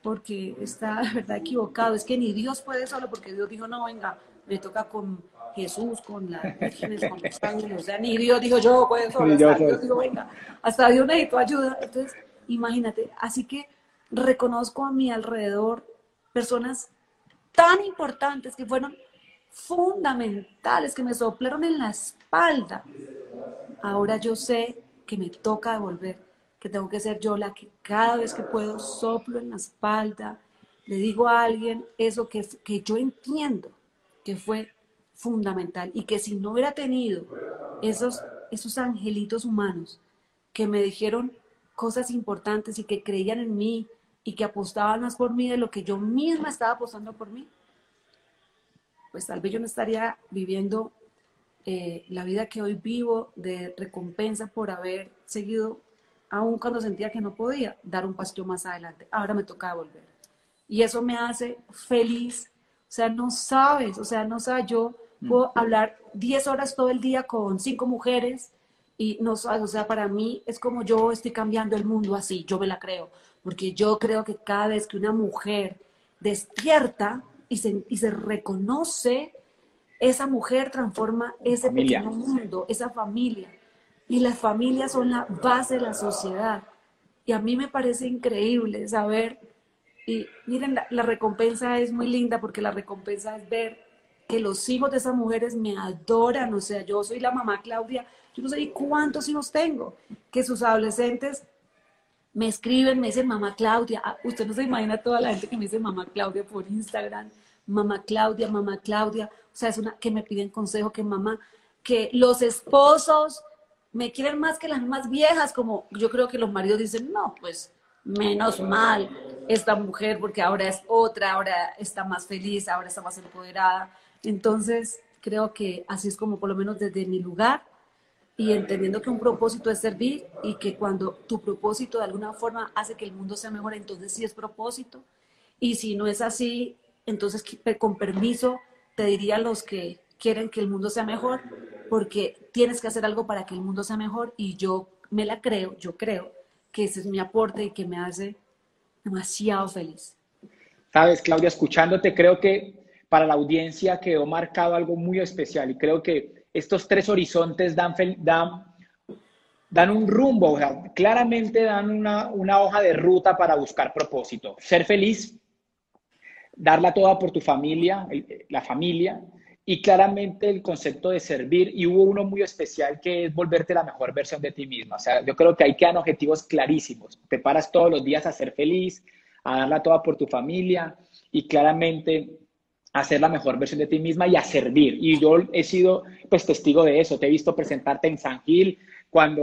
porque está verdad equivocado. Es que ni Dios puede solo porque Dios dijo, no, venga, me toca con Jesús, con las vírgenes, con los ángeles. O sea, ni Dios dijo, yo puedo solo. Hasta Dios dijo, venga, hasta Dios necesito ayuda. Entonces, imagínate. Así que reconozco a mi alrededor personas tan importantes que fueron fundamentales, que me soplaron en la espalda. Ahora yo sé que me toca devolver que tengo que ser yo la que cada vez que puedo soplo en la espalda, le digo a alguien eso que, que yo entiendo que fue fundamental y que si no hubiera tenido esos, esos angelitos humanos que me dijeron cosas importantes y que creían en mí y que apostaban más por mí de lo que yo misma estaba apostando por mí, pues tal vez yo no estaría viviendo eh, la vida que hoy vivo de recompensa por haber seguido aun cuando sentía que no podía dar un pasito más adelante. Ahora me toca volver. Y eso me hace feliz. O sea, no sabes, o sea, no sabes, yo puedo hablar 10 horas todo el día con cinco mujeres y no sabes, o sea, para mí es como yo estoy cambiando el mundo así, yo me la creo, porque yo creo que cada vez que una mujer despierta y se, y se reconoce, esa mujer transforma ese pequeño mundo, esa familia. Y las familias son la base de la sociedad. Y a mí me parece increíble saber, y miren, la, recompensa es muy linda porque la recompensa es ver que los hijos de esas mujeres me adoran. O sea, yo soy la mamá Claudia, yo no sé cuántos hijos tengo, que sus adolescentes me escriben, me dicen mamá Claudia. Ah, usted no se imagina toda la gente que me dice mamá Claudia por Instagram, mamá Claudia, mamá Claudia. O sea, es una que me piden consejo, que mamá, que los esposos me quieren más que las más viejas, como yo creo que los maridos dicen, no, pues menos mal esta mujer porque ahora es otra, ahora está más feliz, ahora está más empoderada. Entonces, creo que así es como por lo menos desde mi lugar y entendiendo que un propósito es servir y que cuando tu propósito de alguna forma hace que el mundo sea mejor, entonces sí es propósito. Y si no es así, entonces con permiso te diría a los que quieren que el mundo sea mejor, porque tienes que hacer algo para que el mundo sea mejor y yo me la creo, yo creo que ese es mi aporte y que me hace demasiado feliz. Sabes, Claudia, escuchándote, creo que para la audiencia quedó marcado algo muy especial y creo que estos tres horizontes dan, dan, dan un rumbo, o sea, claramente dan una, una hoja de ruta para buscar propósito. Ser feliz, darla toda por tu familia, la familia, y claramente el concepto de servir, y hubo uno muy especial que es volverte la mejor versión de ti misma. O sea, yo creo que ahí quedan objetivos clarísimos. Te paras todos los días a ser feliz, a darla toda por tu familia y claramente hacer la mejor versión de ti misma y a servir. Y yo he sido pues testigo de eso. Te he visto presentarte en San Gil cuando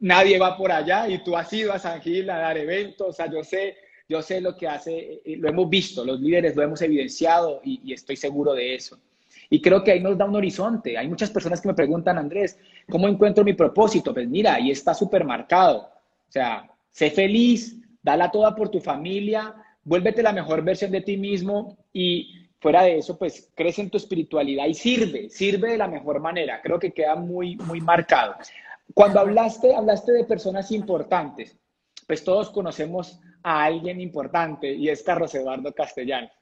nadie va por allá y tú has ido a San Gil a dar eventos. O sea, yo sé, yo sé lo que hace, eh, lo hemos visto, los líderes lo hemos evidenciado y, y estoy seguro de eso. Y creo que ahí nos da un horizonte. Hay muchas personas que me preguntan, Andrés, ¿cómo encuentro mi propósito? Pues mira, ahí está súper marcado. O sea, sé feliz, dala toda por tu familia, vuélvete la mejor versión de ti mismo y fuera de eso, pues crece en tu espiritualidad y sirve, sirve de la mejor manera. Creo que queda muy, muy marcado. Cuando hablaste, hablaste de personas importantes, pues todos conocemos a alguien importante y es Carlos Eduardo Castellanos.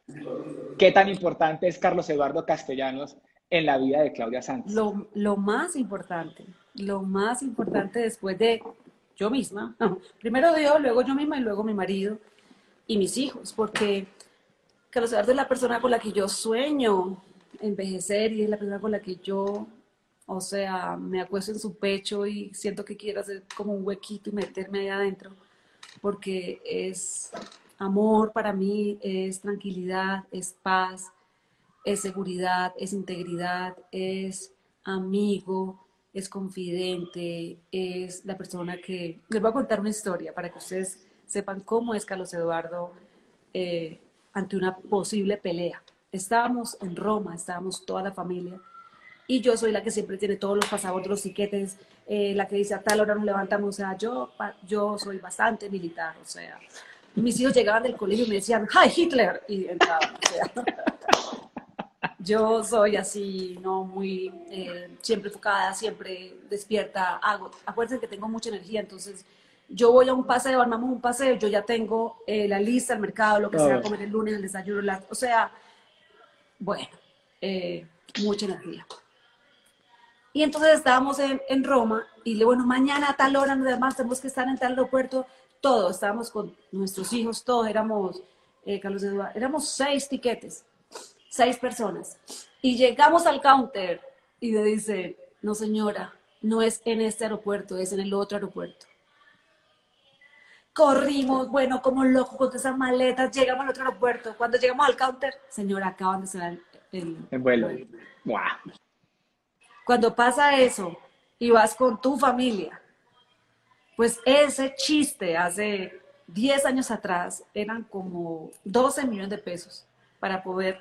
¿Qué tan importante es Carlos Eduardo Castellanos en la vida de Claudia Santos? Lo, lo más importante, lo más importante después de yo misma, primero Dios, luego yo misma y luego mi marido y mis hijos, porque Carlos Eduardo es la persona con la que yo sueño envejecer y es la persona con la que yo, o sea, me acuesto en su pecho y siento que quiero hacer como un huequito y meterme ahí adentro porque es amor para mí, es tranquilidad, es paz, es seguridad, es integridad, es amigo, es confidente, es la persona que... Les voy a contar una historia para que ustedes sepan cómo es Carlos Eduardo eh, ante una posible pelea. Estábamos en Roma, estábamos toda la familia, y yo soy la que siempre tiene todos los pasaportes, los tiquetes, eh, la que dice a tal hora nos levantamos, o sea, yo, yo soy bastante militar, o sea, mis hijos llegaban del colegio y me decían, ¡Hi Hitler! y entraban, o sea, yo soy así, no muy, eh, siempre enfocada, siempre despierta, hago, acuérdense que tengo mucha energía, entonces yo voy a un paseo, armamos un paseo, yo ya tengo eh, la lista, el mercado, lo que sea, comer el lunes, el desayuno, o sea, bueno, mucha energía. Y entonces estábamos en, en Roma y le bueno, mañana a tal hora, además tenemos que estar en tal aeropuerto, todos, estábamos con nuestros hijos, todos éramos, eh, Carlos Eduardo, éramos seis tiquetes, seis personas. Y llegamos al counter y le dice, no señora, no es en este aeropuerto, es en el otro aeropuerto. Corrimos, bueno, como locos con esas maletas, llegamos al otro aeropuerto. Cuando llegamos al counter, señora, acaban de cerrar el, el, vuelo. Wow. Cuando pasa eso y vas con tu familia, pues ese chiste hace 10 años atrás eran como 12 millones de pesos para poder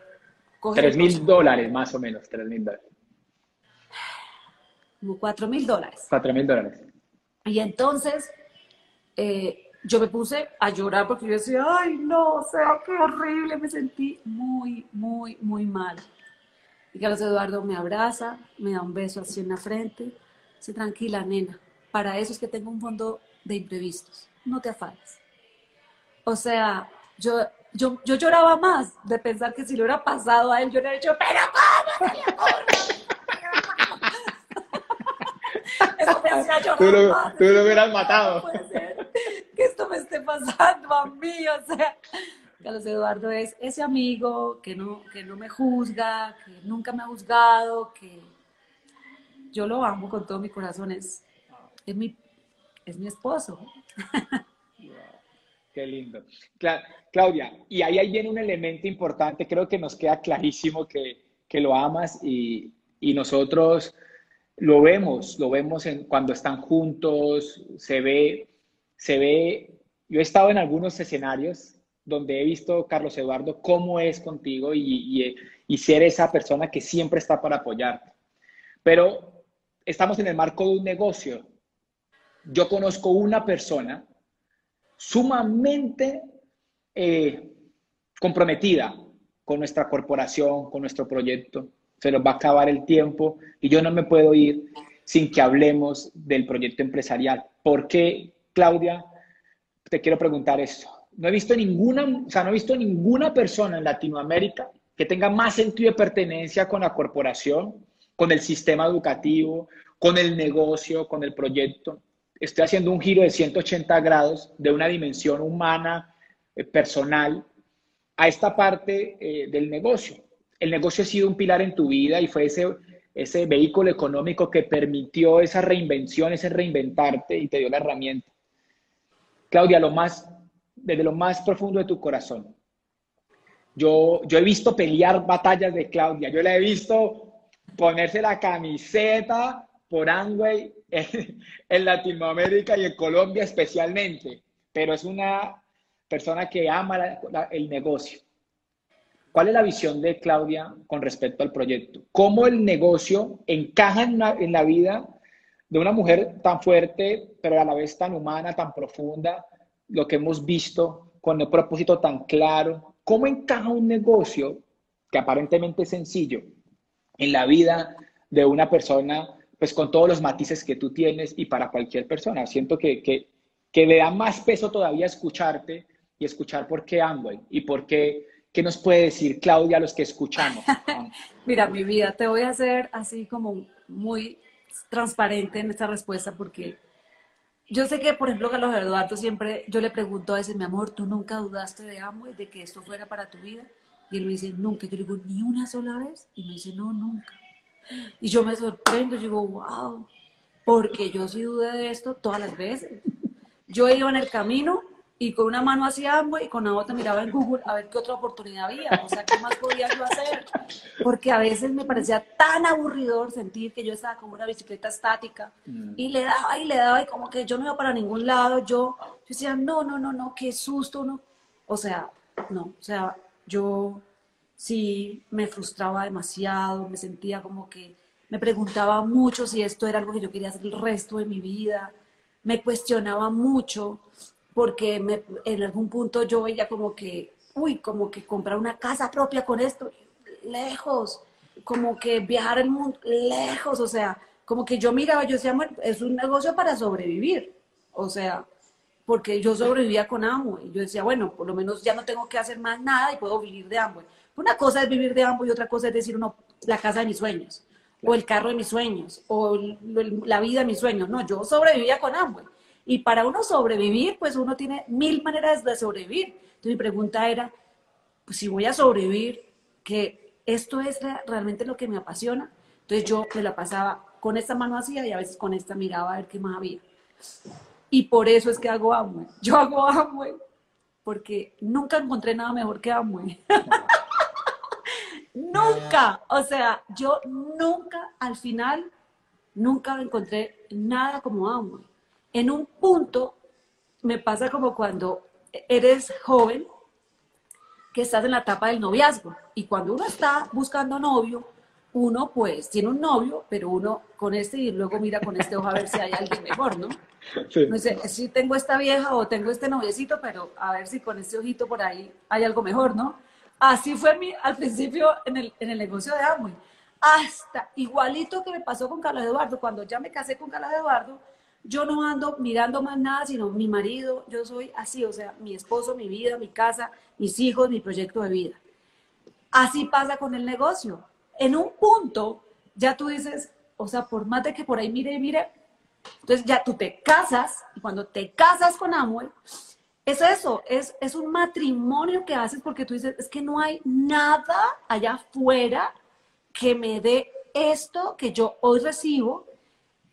coger. 3 mil dólares más o menos, 3 mil dólares. Como 4 mil dólares. 4 mil dólares. Y entonces eh, yo me puse a llorar porque yo decía, ay no, o sea, qué horrible, me sentí muy, muy, muy mal. Y Carlos Eduardo me abraza, me da un beso así en la frente. Dice, tranquila, nena. Para eso es que tengo un fondo de imprevistos. No te afanes. O sea, yo, yo, yo lloraba más de pensar que si lo hubiera pasado a él, yo le hubiera dicho, pero ¿cómo Eso me hacía llorar tú lo, más. Tú lo hubieras matado. No puede ser que esto me pasando a mí, o sea, Carlos Eduardo es ese amigo que no, que no me juzga, que nunca me ha juzgado, que yo lo amo con todo mi corazón, es, es, mi, es mi esposo. Qué lindo. Claudia, y ahí, ahí viene un elemento importante, creo que nos queda clarísimo que, que lo amas y, y nosotros lo vemos, lo vemos en, cuando están juntos, se ve, se ve, yo he estado en algunos escenarios donde he visto, Carlos Eduardo, cómo es contigo y, ser esa persona que siempre está para apoyarte. Pero estamos en el marco de un negocio. Yo conozco una persona sumamente eh, comprometida con nuestra corporación, con nuestro proyecto. Se nos va a acabar el tiempo y yo no me puedo ir sin que hablemos del proyecto empresarial. ¿Por qué, Claudia? Te quiero preguntar esto. No he visto ninguna, o sea, no he visto ninguna persona en Latinoamérica que tenga más sentido de pertenencia con la corporación, con el sistema educativo, con el negocio, con el proyecto. Estoy haciendo un giro de 180 grados de una dimensión humana, eh, personal, a esta parte eh, del negocio. El negocio ha sido un pilar en tu vida y fue ese, ese vehículo económico que permitió esa reinvención, ese reinventarte y te dio la herramienta. Claudia, lo más, desde lo más profundo de tu corazón, yo, yo he visto pelear batallas de Claudia, yo la he visto ponerse la camiseta por Angway en, en Latinoamérica y en Colombia especialmente, pero es una persona que ama el negocio. ¿Cuál es la visión de Claudia con respecto al proyecto? ¿Cómo el negocio encaja en, la vida de una mujer tan fuerte, pero a la vez tan humana, tan profunda, lo que hemos visto con el propósito tan claro? ¿Cómo encaja un negocio que aparentemente es sencillo en la vida de una persona, pues con todos los matices que tú tienes y para cualquier persona? Siento que, que, que le da más peso todavía escucharte y escuchar por qué Amway y por qué, qué nos puede decir Claudia a los que escuchamos. Mira, mi vida, te voy a hacer así como muy transparente en esta respuesta porque yo sé que, por ejemplo, Carlos Eduardo siempre, yo le pregunto a ese, mi amor, ¿tú nunca dudaste de Amway, de que esto fuera para tu vida? Y él me dice, nunca. Yo le digo, ¿ni una sola vez? Y me dice, no, nunca. Y yo me sorprendo, yo digo, wow, porque yo sí dudé de esto todas las veces. Yo iba en el camino y con una mano hacía Amway y con la otra miraba en Google a ver qué otra oportunidad había, o sea, qué más podía yo hacer, porque a veces me parecía tan aburridor sentir que yo estaba como una bicicleta estática mm. y le daba y le daba y como que yo no iba para ningún lado, yo, yo decía, no, no, no, no, qué susto, no, o sea, no, o sea, yo sí me frustraba demasiado, me sentía como que me preguntaba mucho si esto era algo que yo quería hacer el resto de mi vida, me cuestionaba mucho porque en algún punto yo veía como que, uy, como que comprar una casa propia con esto, lejos, como que viajar el mundo, lejos, o sea, como que yo miraba, yo decía, es un negocio para sobrevivir, o sea, porque yo sobrevivía con Amway, y yo decía, bueno, por lo menos ya no tengo que hacer más nada y puedo vivir de Amway. Una cosa es vivir de Amway y otra cosa es decir, uno, la casa de mis sueños, o el carro de mis sueños, o la vida de mis sueños. No, yo sobrevivía con Amway. Y para uno sobrevivir, pues uno tiene mil maneras de sobrevivir. Entonces mi pregunta era, pues si voy a sobrevivir, que esto es realmente lo que me apasiona. Entonces yo me la pasaba con esta mano así y a veces con esta miraba a ver qué más había. Y por eso es que hago Amway. Yo hago Amway porque nunca encontré nada mejor que Amway. nunca. O sea, yo nunca, al final, nunca encontré nada como Amway en un punto me pasa como cuando eres joven, que estás en la etapa del noviazgo. Y cuando uno está buscando novio, uno pues tiene un novio, pero uno con este y luego mira con este ojo a ver si hay alguien mejor, ¿no? Sí. No sé, si tengo esta vieja o tengo este noviecito, pero a ver si con este ojito por ahí hay algo mejor, ¿no? Así fue mi, al principio en el, en el negocio de Amway. Hasta igualito que me pasó con Carlos Eduardo, cuando ya me casé con Carlos Eduardo, yo no ando mirando más nada, sino mi marido, yo soy así, o sea, mi esposo, mi vida, mi casa, mis hijos, mi proyecto de vida. Así pasa con el negocio. En un punto, ya tú dices, o sea, por más de que por ahí mire, mire, entonces ya tú te casas, y cuando te casas con Amway, es eso, es, es un matrimonio que haces porque tú dices, es que no hay nada allá afuera que me dé esto que yo hoy recibo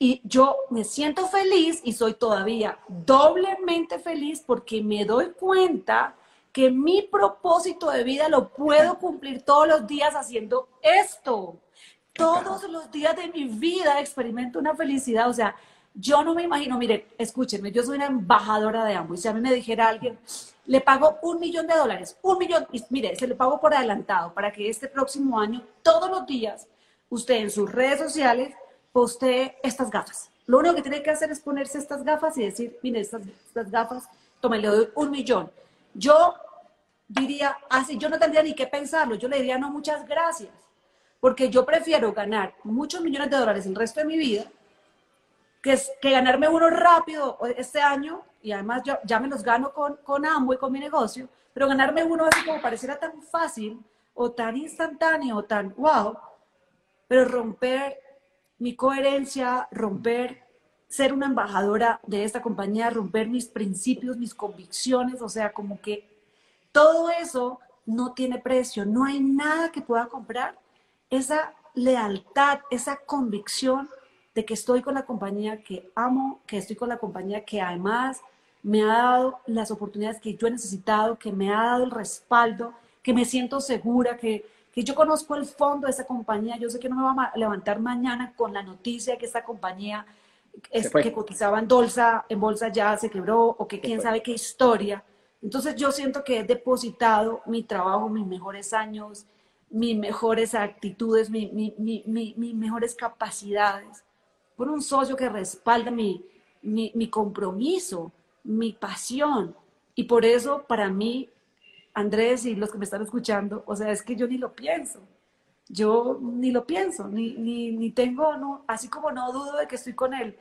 y yo me siento feliz y soy todavía doblemente feliz porque me doy cuenta que mi propósito de vida lo puedo cumplir todos los días haciendo esto. todos los días de mi vida experimento una felicidad. O sea, yo no me imagino, mire, escúchenme, yo soy una embajadora de ambos. Si a mí me dijera alguien, le pago un millón de dólares, un millón, y mire, se lo pago por adelantado para que este próximo año, todos los días, usted en sus redes sociales postee estas gafas. Lo único que tiene que hacer es ponerse estas gafas y decir, mire, estas, estas gafas, tome, le doy un millón. Yo diría, así, yo no tendría ni que pensarlo, yo le diría, no, muchas gracias, porque yo prefiero ganar muchos millones de dólares el resto de mi vida que, que ganarme uno rápido este año, y además yo ya me los gano con, con Amway, con mi negocio, pero ganarme uno así como pareciera tan fácil, o tan instantáneo, o tan wow, pero romper mi coherencia, romper ser una embajadora de esta compañía, romper mis principios, mis convicciones, o sea, como que todo eso no tiene precio, no hay nada que pueda comprar esa lealtad, esa convicción de que estoy con la compañía que amo, que estoy con la compañía que además me ha dado las oportunidades que yo he necesitado, que me ha dado el respaldo, que me siento segura, que, que yo conozco el fondo de esa compañía. Yo sé que no me va a levantar mañana con la noticia de que esta compañía es, que cotizaba en bolsa, en bolsa ya se quebró o que quién sabe qué historia. Entonces yo siento que he depositado mi trabajo, mis mejores años, mis mejores actitudes, mis mejores capacidades por un socio que respalda mi, mi, compromiso, mi pasión. Y por eso, para mí, Andrés y los que me están escuchando, o sea, es que yo ni lo pienso. Yo ni lo pienso, ni, ni, ni tengo, no, así como no dudo de que estoy con el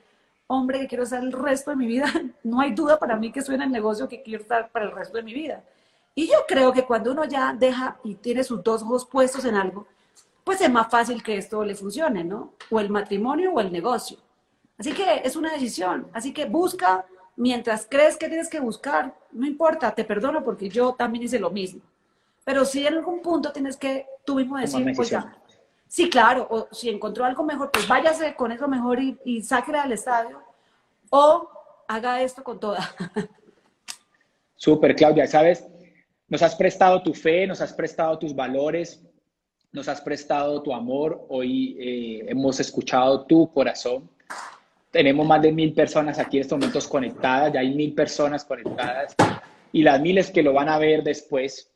hombre que quiero estar el resto de mi vida, no hay duda para mí que estoy en el negocio que quiero estar para el resto de mi vida. Y yo creo que cuando uno ya deja y tiene sus dos ojos puestos en algo, pues es más fácil que esto le funcione, ¿no? O el matrimonio o el negocio. Así que es una decisión. Así que busca mientras crees que tienes que buscar. No importa, te perdono porque yo también hice lo mismo. Pero si en algún punto tienes que tú mismo decir, pues ya, sí, claro, o si encontró algo mejor, pues váyase con eso mejor y, y sáquela al estadio. O haga esto con toda. Súper, Claudia. Sabes, nos has prestado tu fe, nos has prestado tus valores, nos has prestado tu amor, hoy eh, hemos escuchado tu corazón. Tenemos más de mil personas aquí en estos momentos conectadas, ya hay mil personas conectadas y las miles que lo van a ver después.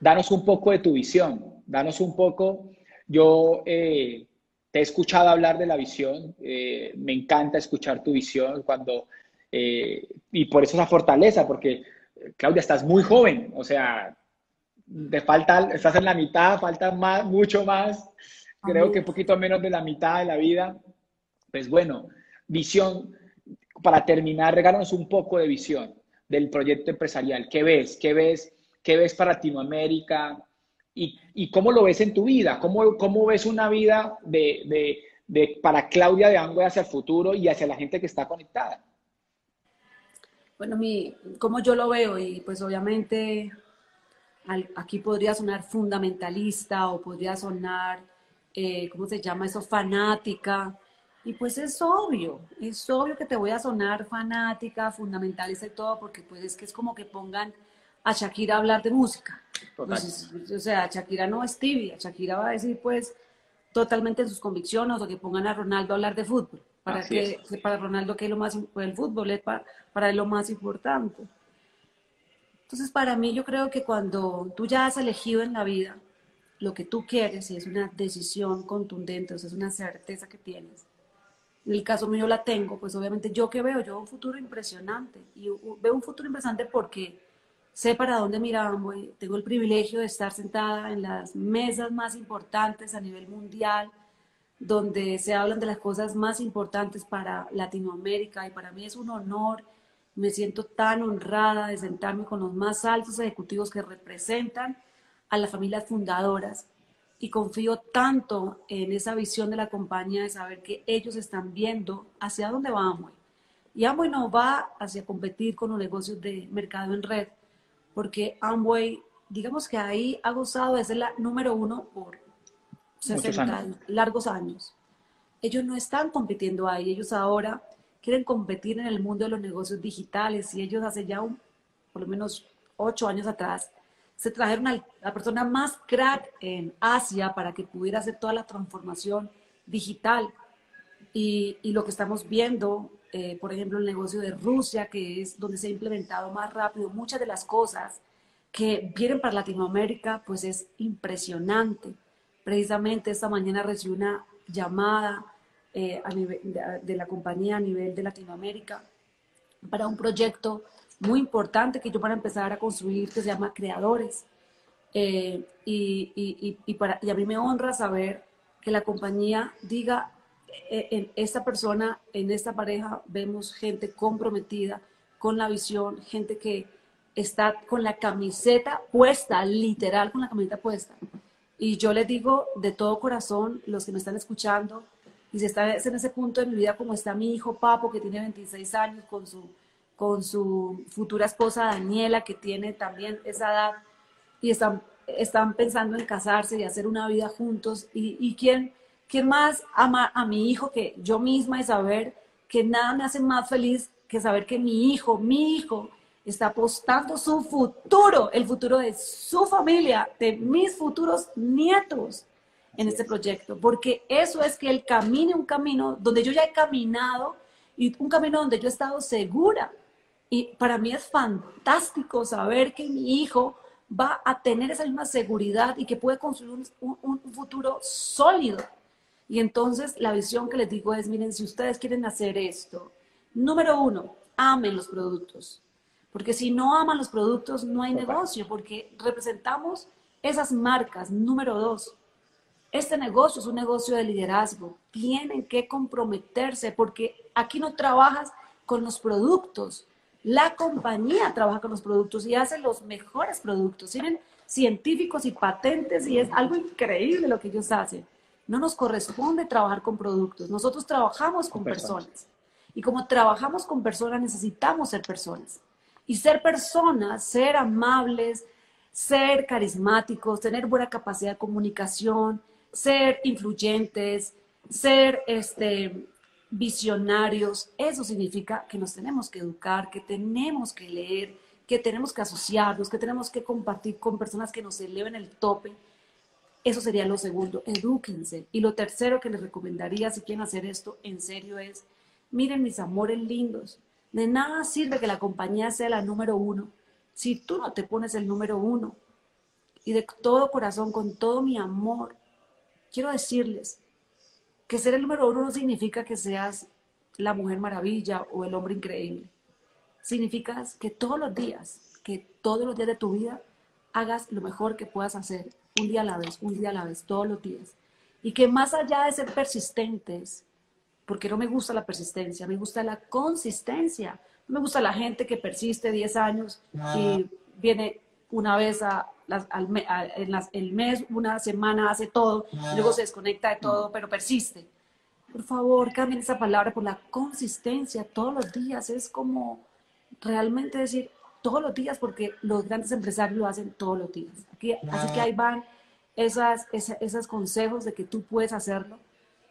Danos un poco de tu visión, danos un poco. Yo eh, te he escuchado hablar de la visión, eh, me encanta escuchar tu visión cuando, y por eso esa fortaleza, porque Claudia, estás muy joven, o sea, te falta, estás en la mitad, falta más, mucho más, creo que un poquito menos de la mitad de la vida. Pues bueno, visión, para terminar, regálanos un poco de visión del proyecto empresarial. ¿Qué ves? ¿Qué ves? ¿Qué ves para Latinoamérica? ¿Y, cómo lo ves en tu vida? ¿Cómo, cómo ves una vida de, de, para Claudia de Angüe hacia el futuro y hacia la gente que está conectada? Bueno, mi, como yo lo veo, y pues obviamente aquí podría sonar fundamentalista o podría sonar, eh, ¿cómo se llama eso? Fanática. Y pues es obvio, es obvio que te voy a sonar fanática, fundamentalista y todo, porque pues es que es como que pongan a Shakira a hablar de música. Pues, o sea, Shakira no es tibia, Shakira va a decir pues totalmente en sus convicciones o que pongan a Ronaldo a hablar de fútbol. Para, que, para Ronaldo, que es lo más, el fútbol es para, para él lo más importante. Entonces, para mí yo creo que cuando tú ya has elegido en la vida lo que tú quieres y es una decisión contundente, o sea, es una certeza que tienes. En el caso mío la tengo, pues obviamente yo que veo, yo veo un futuro impresionante. Y veo un futuro impresionante porque sé para dónde miramos, tengo el privilegio de estar sentada en las mesas más importantes a nivel mundial, donde se hablan de las cosas más importantes para Latinoamérica y para mí es un honor me siento tan honrada de sentarme con los más altos ejecutivos que representan a las familias fundadoras y confío tanto en esa visión de la compañía de saber que ellos están viendo hacia dónde va Amway. Y Amway no va hacia competir con los negocios de mercado en red, porque Amway, digamos que ahí ha gozado de ser la número uno por 60 largos años. Ellos no están compitiendo ahí, ellos ahora quieren competir en el mundo de los negocios digitales y ellos hace ya un, por lo menos ocho años atrás se trajeron a la persona más crack en Asia para que pudiera hacer toda la transformación digital. Y, lo que estamos viendo, eh, por ejemplo, el negocio de Rusia, que es donde se ha implementado más rápido muchas de las cosas que vienen para Latinoamérica, pues es impresionante. Precisamente esta mañana recibí una llamada eh, de la compañía a nivel de Latinoamérica para un proyecto muy importante que yo para empezar a construir que se llama Creadores. Eh, y, y, y, para, y a mí me honra saber que la compañía diga, eh, en esta persona, en esta pareja, vemos gente comprometida con la visión, gente que está con la camiseta puesta, literal con la camiseta puesta. Y yo les digo de todo corazón, los que me están escuchando, y si están en ese punto de mi vida como está mi hijo Papo, que tiene 26 años, con su con su futura esposa Daniela, que tiene también esa edad, y están, están pensando en casarse y hacer una vida juntos. ¿Y, y quién, quién más ama a mi hijo que yo misma y saber que nada me hace más feliz que saber que mi hijo, mi hijo, está apostando su futuro, el futuro de su familia, de mis futuros nietos en este proyecto, porque eso es que él camine un camino donde yo ya he caminado y un camino donde yo he estado segura y para mí es fantástico saber que mi hijo va a tener esa misma seguridad y que puede construir un, futuro sólido. Y entonces la visión que les digo es, miren, si ustedes quieren hacer esto, número uno, amen los productos. Porque si no aman los productos, no hay negocio, porque representamos esas marcas. Número dos, este negocio es un negocio de liderazgo. Tienen que comprometerse porque aquí no trabajas con los productos, la compañía trabaja con los productos y hace los mejores productos. Tienen científicos y patentes y es algo increíble lo que ellos hacen. No nos corresponde trabajar con productos, nosotros trabajamos con, personas. Y como trabajamos con personas, necesitamos ser personas. Y ser personas, ser amables, ser carismáticos, tener buena capacidad de comunicación, ser influyentes, ser este, visionarios, eso significa que nos tenemos que educar, que tenemos que leer, que tenemos que asociarnos, que tenemos que compartir con personas que nos eleven el tope. Eso sería lo segundo, edúquense. Y lo tercero que les recomendaría si quieren hacer esto en serio es, miren mis amores lindos, de nada sirve que la compañía sea la número uno si tú no te pones el número uno. Y de todo corazón, con todo mi amor, quiero decirles, que ser el número uno no significa que seas la mujer maravilla o el hombre increíble. Significa que todos los días, que todos los días de tu vida hagas lo mejor que puedas hacer, un día a la vez, un día a la vez, todos los días. Y que más allá de ser persistentes, porque no me gusta la persistencia, me gusta la consistencia. No me gusta la gente que persiste 10 años y viene una vez a, al, en el mes, una semana hace todo, luego se desconecta de todo, pero persiste. Por favor, cambien esa palabra por la consistencia todos los días. Es como realmente decir todos los días, porque los grandes empresarios lo hacen todos los días. Aquí, así que ahí van esas, esos consejos de que tú puedes hacerlo.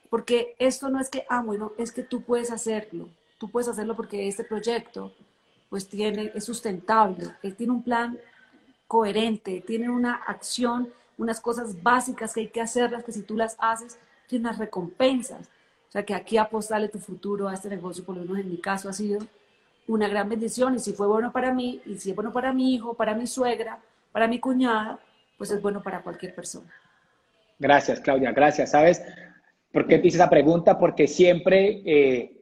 Porque esto no es que, ah, bueno, es que tú puedes hacerlo. Tú puedes hacerlo porque este proyecto pues tiene, es sustentable. Él tiene un plan coherente, tiene una acción, unas cosas básicas que hay que hacerlas, que si tú las haces, tiene unas recompensas. O sea, que aquí apostarle tu futuro a este negocio, por lo menos en mi caso, ha sido una gran bendición. Y si fue bueno para mí, y si es bueno para mi hijo, para mi suegra, para mi cuñada, pues es bueno para cualquier persona. Gracias, Claudia, gracias. ¿Sabes por qué te hice esa pregunta? Porque siempre eh,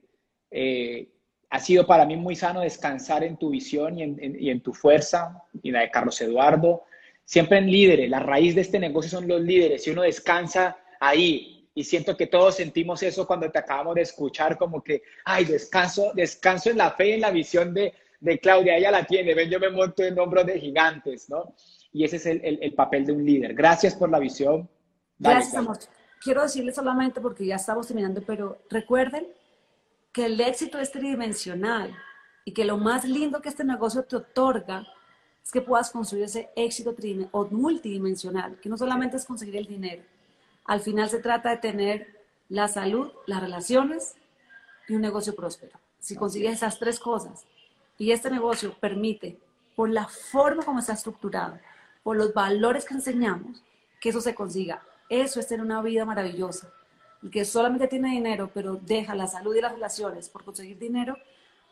eh, ha sido para mí muy sano descansar en tu visión y en, tu fuerza y la de Carlos Eduardo. Siempre en líderes, la raíz de este negocio son los líderes y uno descansa ahí. Y siento que todos sentimos eso cuando te acabamos de escuchar, como que, ay, descanso, descanso en la fe y en la visión de, de Claudia, ella la tiene, ven, yo me monto en hombros de gigantes, ¿no? Y ese es el, el, papel de un líder. Gracias por la visión. Gracias, amor. Quiero decirle solamente, porque ya estamos terminando, pero recuerden que el éxito es tridimensional y que lo más lindo que este negocio te otorga es que puedas construir ese éxito o multidimensional, que no solamente es conseguir el dinero. Al final se trata de tener la salud, las relaciones y un negocio próspero. Si consigues esas tres cosas y este negocio permite, por la forma como está estructurado, por los valores que enseñamos, que eso se consiga. Eso es tener una vida maravillosa. El que solamente tiene dinero, pero deja la salud y las relaciones por conseguir dinero,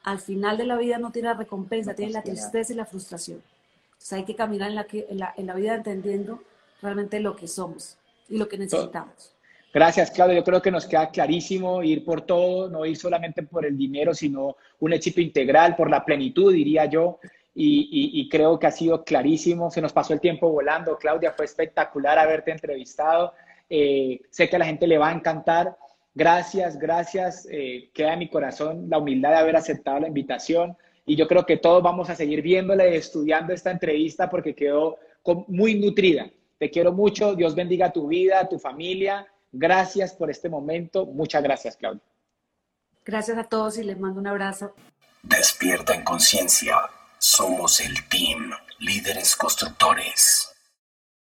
al final de la vida no tiene la recompensa, tiene la tristeza y la frustración. Entonces hay que caminar en la, en la, en la vida entendiendo realmente lo que somos y lo que necesitamos. Gracias, Claudio. Yo creo que nos queda clarísimo ir por todo, no ir solamente por el dinero, sino un equipo integral, por la plenitud, diría yo. Y, creo que ha sido clarísimo. Se nos pasó el tiempo volando. Claudia, fue espectacular haberte entrevistado. Eh, sé que a la gente le va a encantar. Gracias, gracias. Eh, queda en mi corazón la humildad de haber aceptado la invitación. Y yo creo que todos vamos a seguir viéndola y estudiando esta entrevista porque quedó muy nutrida. Te quiero mucho. Dios bendiga tu vida, tu familia Gracias por este momento. Muchas gracias, Claudia. Gracias a todos y les mando un abrazo. Despierta en conciencia. Somos el team Líderes Constructores.